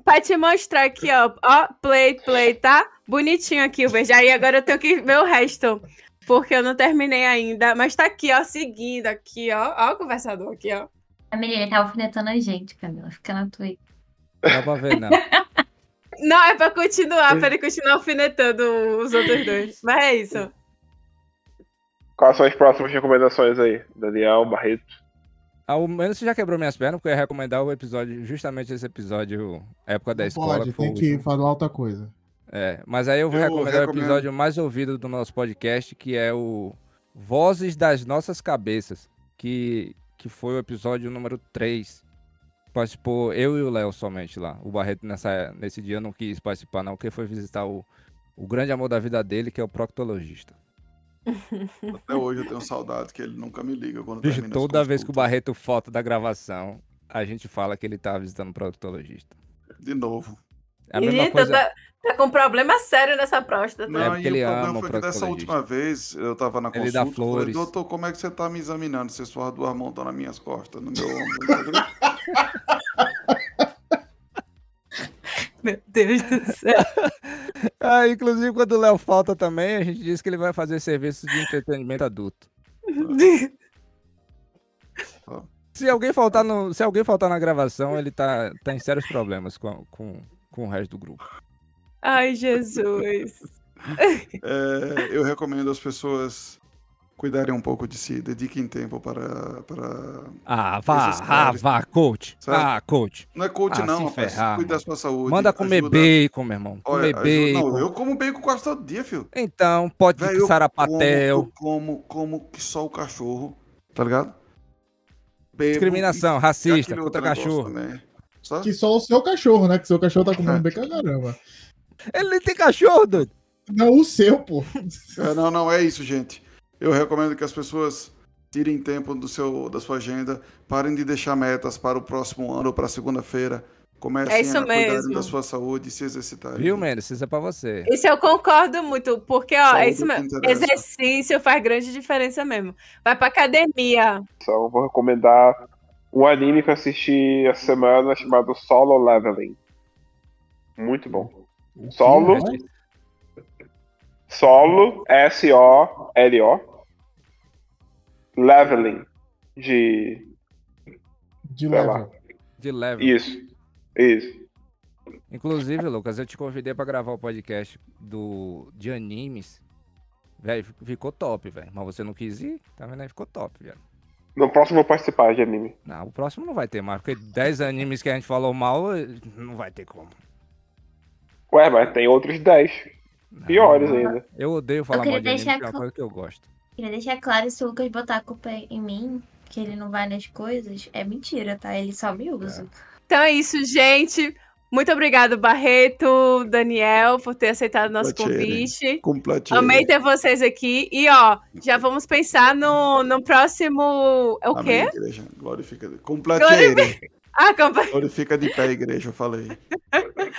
Pra te mostrar aqui, ó. Ó, play, play, tá? Bonitinho aqui o verde. Aí agora eu tenho que ver o resto. Porque eu não terminei ainda. Mas tá aqui, ó, seguindo aqui, ó. Ó o conversador aqui, ó. A menina tá alfinetando a gente, Camila. Fica na tua aí. Não dá pra ver, não. Não, é pra continuar, pra ele continuar alfinetando os outros dois. Mas é isso. Quais são as próximas recomendações aí? Daniel, Barreto. Ao menos você já quebrou minhas pernas, porque eu ia recomendar o episódio, justamente esse episódio, época da Não escola. pode, tem que falar outra coisa. É, mas aí eu vou Eu recomendar o recomendo. episódio mais ouvido do nosso podcast, que é o Vozes das Nossas Cabeças, que, que foi o episódio número 3. Participou eu e o Léo somente lá. O Barreto nessa, nesse dia não quis participar, não, porque foi visitar o, o grande amor da vida dele, que é o proctologista. Até hoje eu tenho saudade que ele nunca me liga quando Bicho, termina toda vez que o. Barreto foto da gravação, a gente fala que ele tá visitando o proctologista. De novo. É a mesma Eita, coisa. tá, tá com problema sério nessa próstata. Não, porque e ele o problema foi que dessa última vez eu tava na Ele consulta, dá eu falei, flores. doutor, como é que você tá me examinando? Você suas duas mãos estão nas minhas costas, no meu ombro. Meu Deus do céu. Ah, inclusive, quando o Léo falta também, a gente diz que ele vai fazer serviços de entretenimento adulto. Se alguém faltar, no, se alguém faltar na gravação, ele tá, tá em sérios problemas com, com, com o resto do grupo. Ai, Jesus. É, eu recomendo as pessoas cuidarem um pouco de si, dediquem tempo para. para... Ah, vá, ah, vá, coach. Sabe? Ah, coach. Não é coach, Ah, não, rapaz. ferrar, Cuida da sua saúde. Manda comer ajuda- bacon, meu irmão. Olha, Comer ajuda- bacon. Não, eu como bacon quase todo dia, filho. Então, pode eu sarapatel. Como, como, como que só o cachorro, tá ligado? Bebo Discriminação, e- racista, contra cachorro. também. Sabe? Que só o seu cachorro, né? Que seu cachorro tá comendo bem pra caramba. Ele nem tem cachorro, doido. Não, o seu, pô. É, não, não, é isso, gente. Eu recomendo que as pessoas tirem tempo do seu, da sua agenda, parem de deixar metas para o próximo ano ou para segunda-feira. Comecem É isso a mesmo. da sua saúde e se exercitarem. Viu, Mendes? Isso é pra você. Isso eu concordo muito, porque, ó, Saúde é isso mesmo. Exercício faz grande diferença mesmo. Vai pra academia. Então eu vou recomendar um anime que eu assisti essa semana chamado Solo Leveling. Muito bom. Solo. Solo, S-O-L-O. Leveling. De. De lá. level. De leve. Isso. Isso. Inclusive, Lucas, eu te convidei pra gravar o podcast do, de animes. Velho, ficou top, velho. Mas você não quis ir, tá vendo aí? Ficou top, velho. No próximo eu vou participar de anime. Não, o próximo não vai ter mais, porque 10 animes que a gente falou mal, eh, não vai ter como. Ué, mas tem outros 10 Não. piores ainda. Eu odeio falar queria mal de anime, que é uma coisa que eu gosto. Queria deixar claro, se o Lucas botar a culpa em mim, que ele não vai nas coisas, é mentira, tá? Ele só me usa. Então é isso, gente. Muito obrigado, Barreto, Daniel, por ter aceitado o nosso convite. Complatinho. Amei ter vocês aqui. E ó, já vamos pensar no, no próximo. É o Amém, quê? igreja. Glorifica. Complateira. Ah, campa- Glorifica de pé, igreja, eu falei.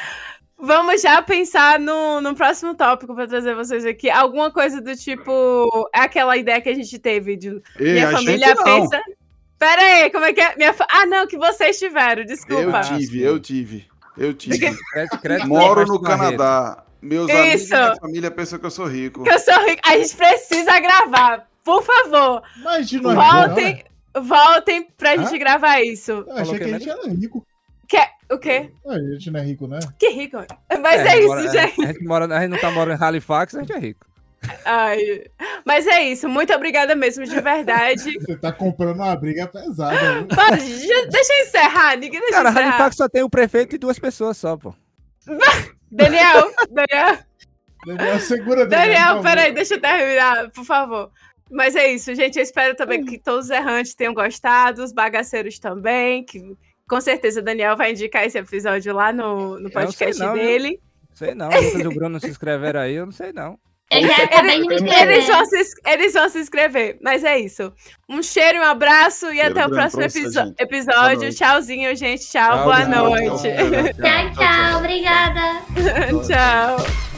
Vamos já pensar no, no próximo tópico para trazer vocês aqui. Alguma coisa do tipo. É aquela ideia que a gente teve de Ei, minha família pensa. Pera aí, como é que é? Minha Ah, não, que vocês tiveram, Eu desculpa. tive, eu tive. Eu tive. Crédito, crédito Moro no. Canadá. Meus amigos Isso. e minha família pensam que eu sou rico. Que eu sou rica. A gente precisa gravar. Por favor, Mas a gente não é rico, voltem, né? voltem pra Hã? gente gravar isso. Eu achei que a gente era rico. Que... O quê? A gente não é rico, né? Que rico. Mas é, gente isso, mora- gente. A gente, mora, a gente não tá morando em Halifax, a gente é rico. Ai. Mas é isso. Muito obrigada mesmo, de verdade. Você tá comprando uma briga pesada, já- deixa eu encerrar. Ninguém deixa Cara, encerrar. Halifax só tem o prefeito e duas pessoas só, pô. Daniel, Daniel, Daniel, segura, Daniel. Daniel, peraí, deixa eu terminar, por favor. Mas é isso, gente. Eu espero também que todos os errantes tenham gostado, os bagaceiros também, que com certeza o Daniel vai indicar esse episódio lá no, no podcast sei não, dele. Sei não, o Lucas e o Bruno se inscreveram aí, eu não sei não. Me Eles vão, se, eles vão se inscrever, mas é isso. Um cheiro, um abraço e Cheiro até o próximo episo- episódio. Tchauzinho, gente. Tchau, Tchau, boa tchau, noite. Tchau, tchau. Obrigada. tchau.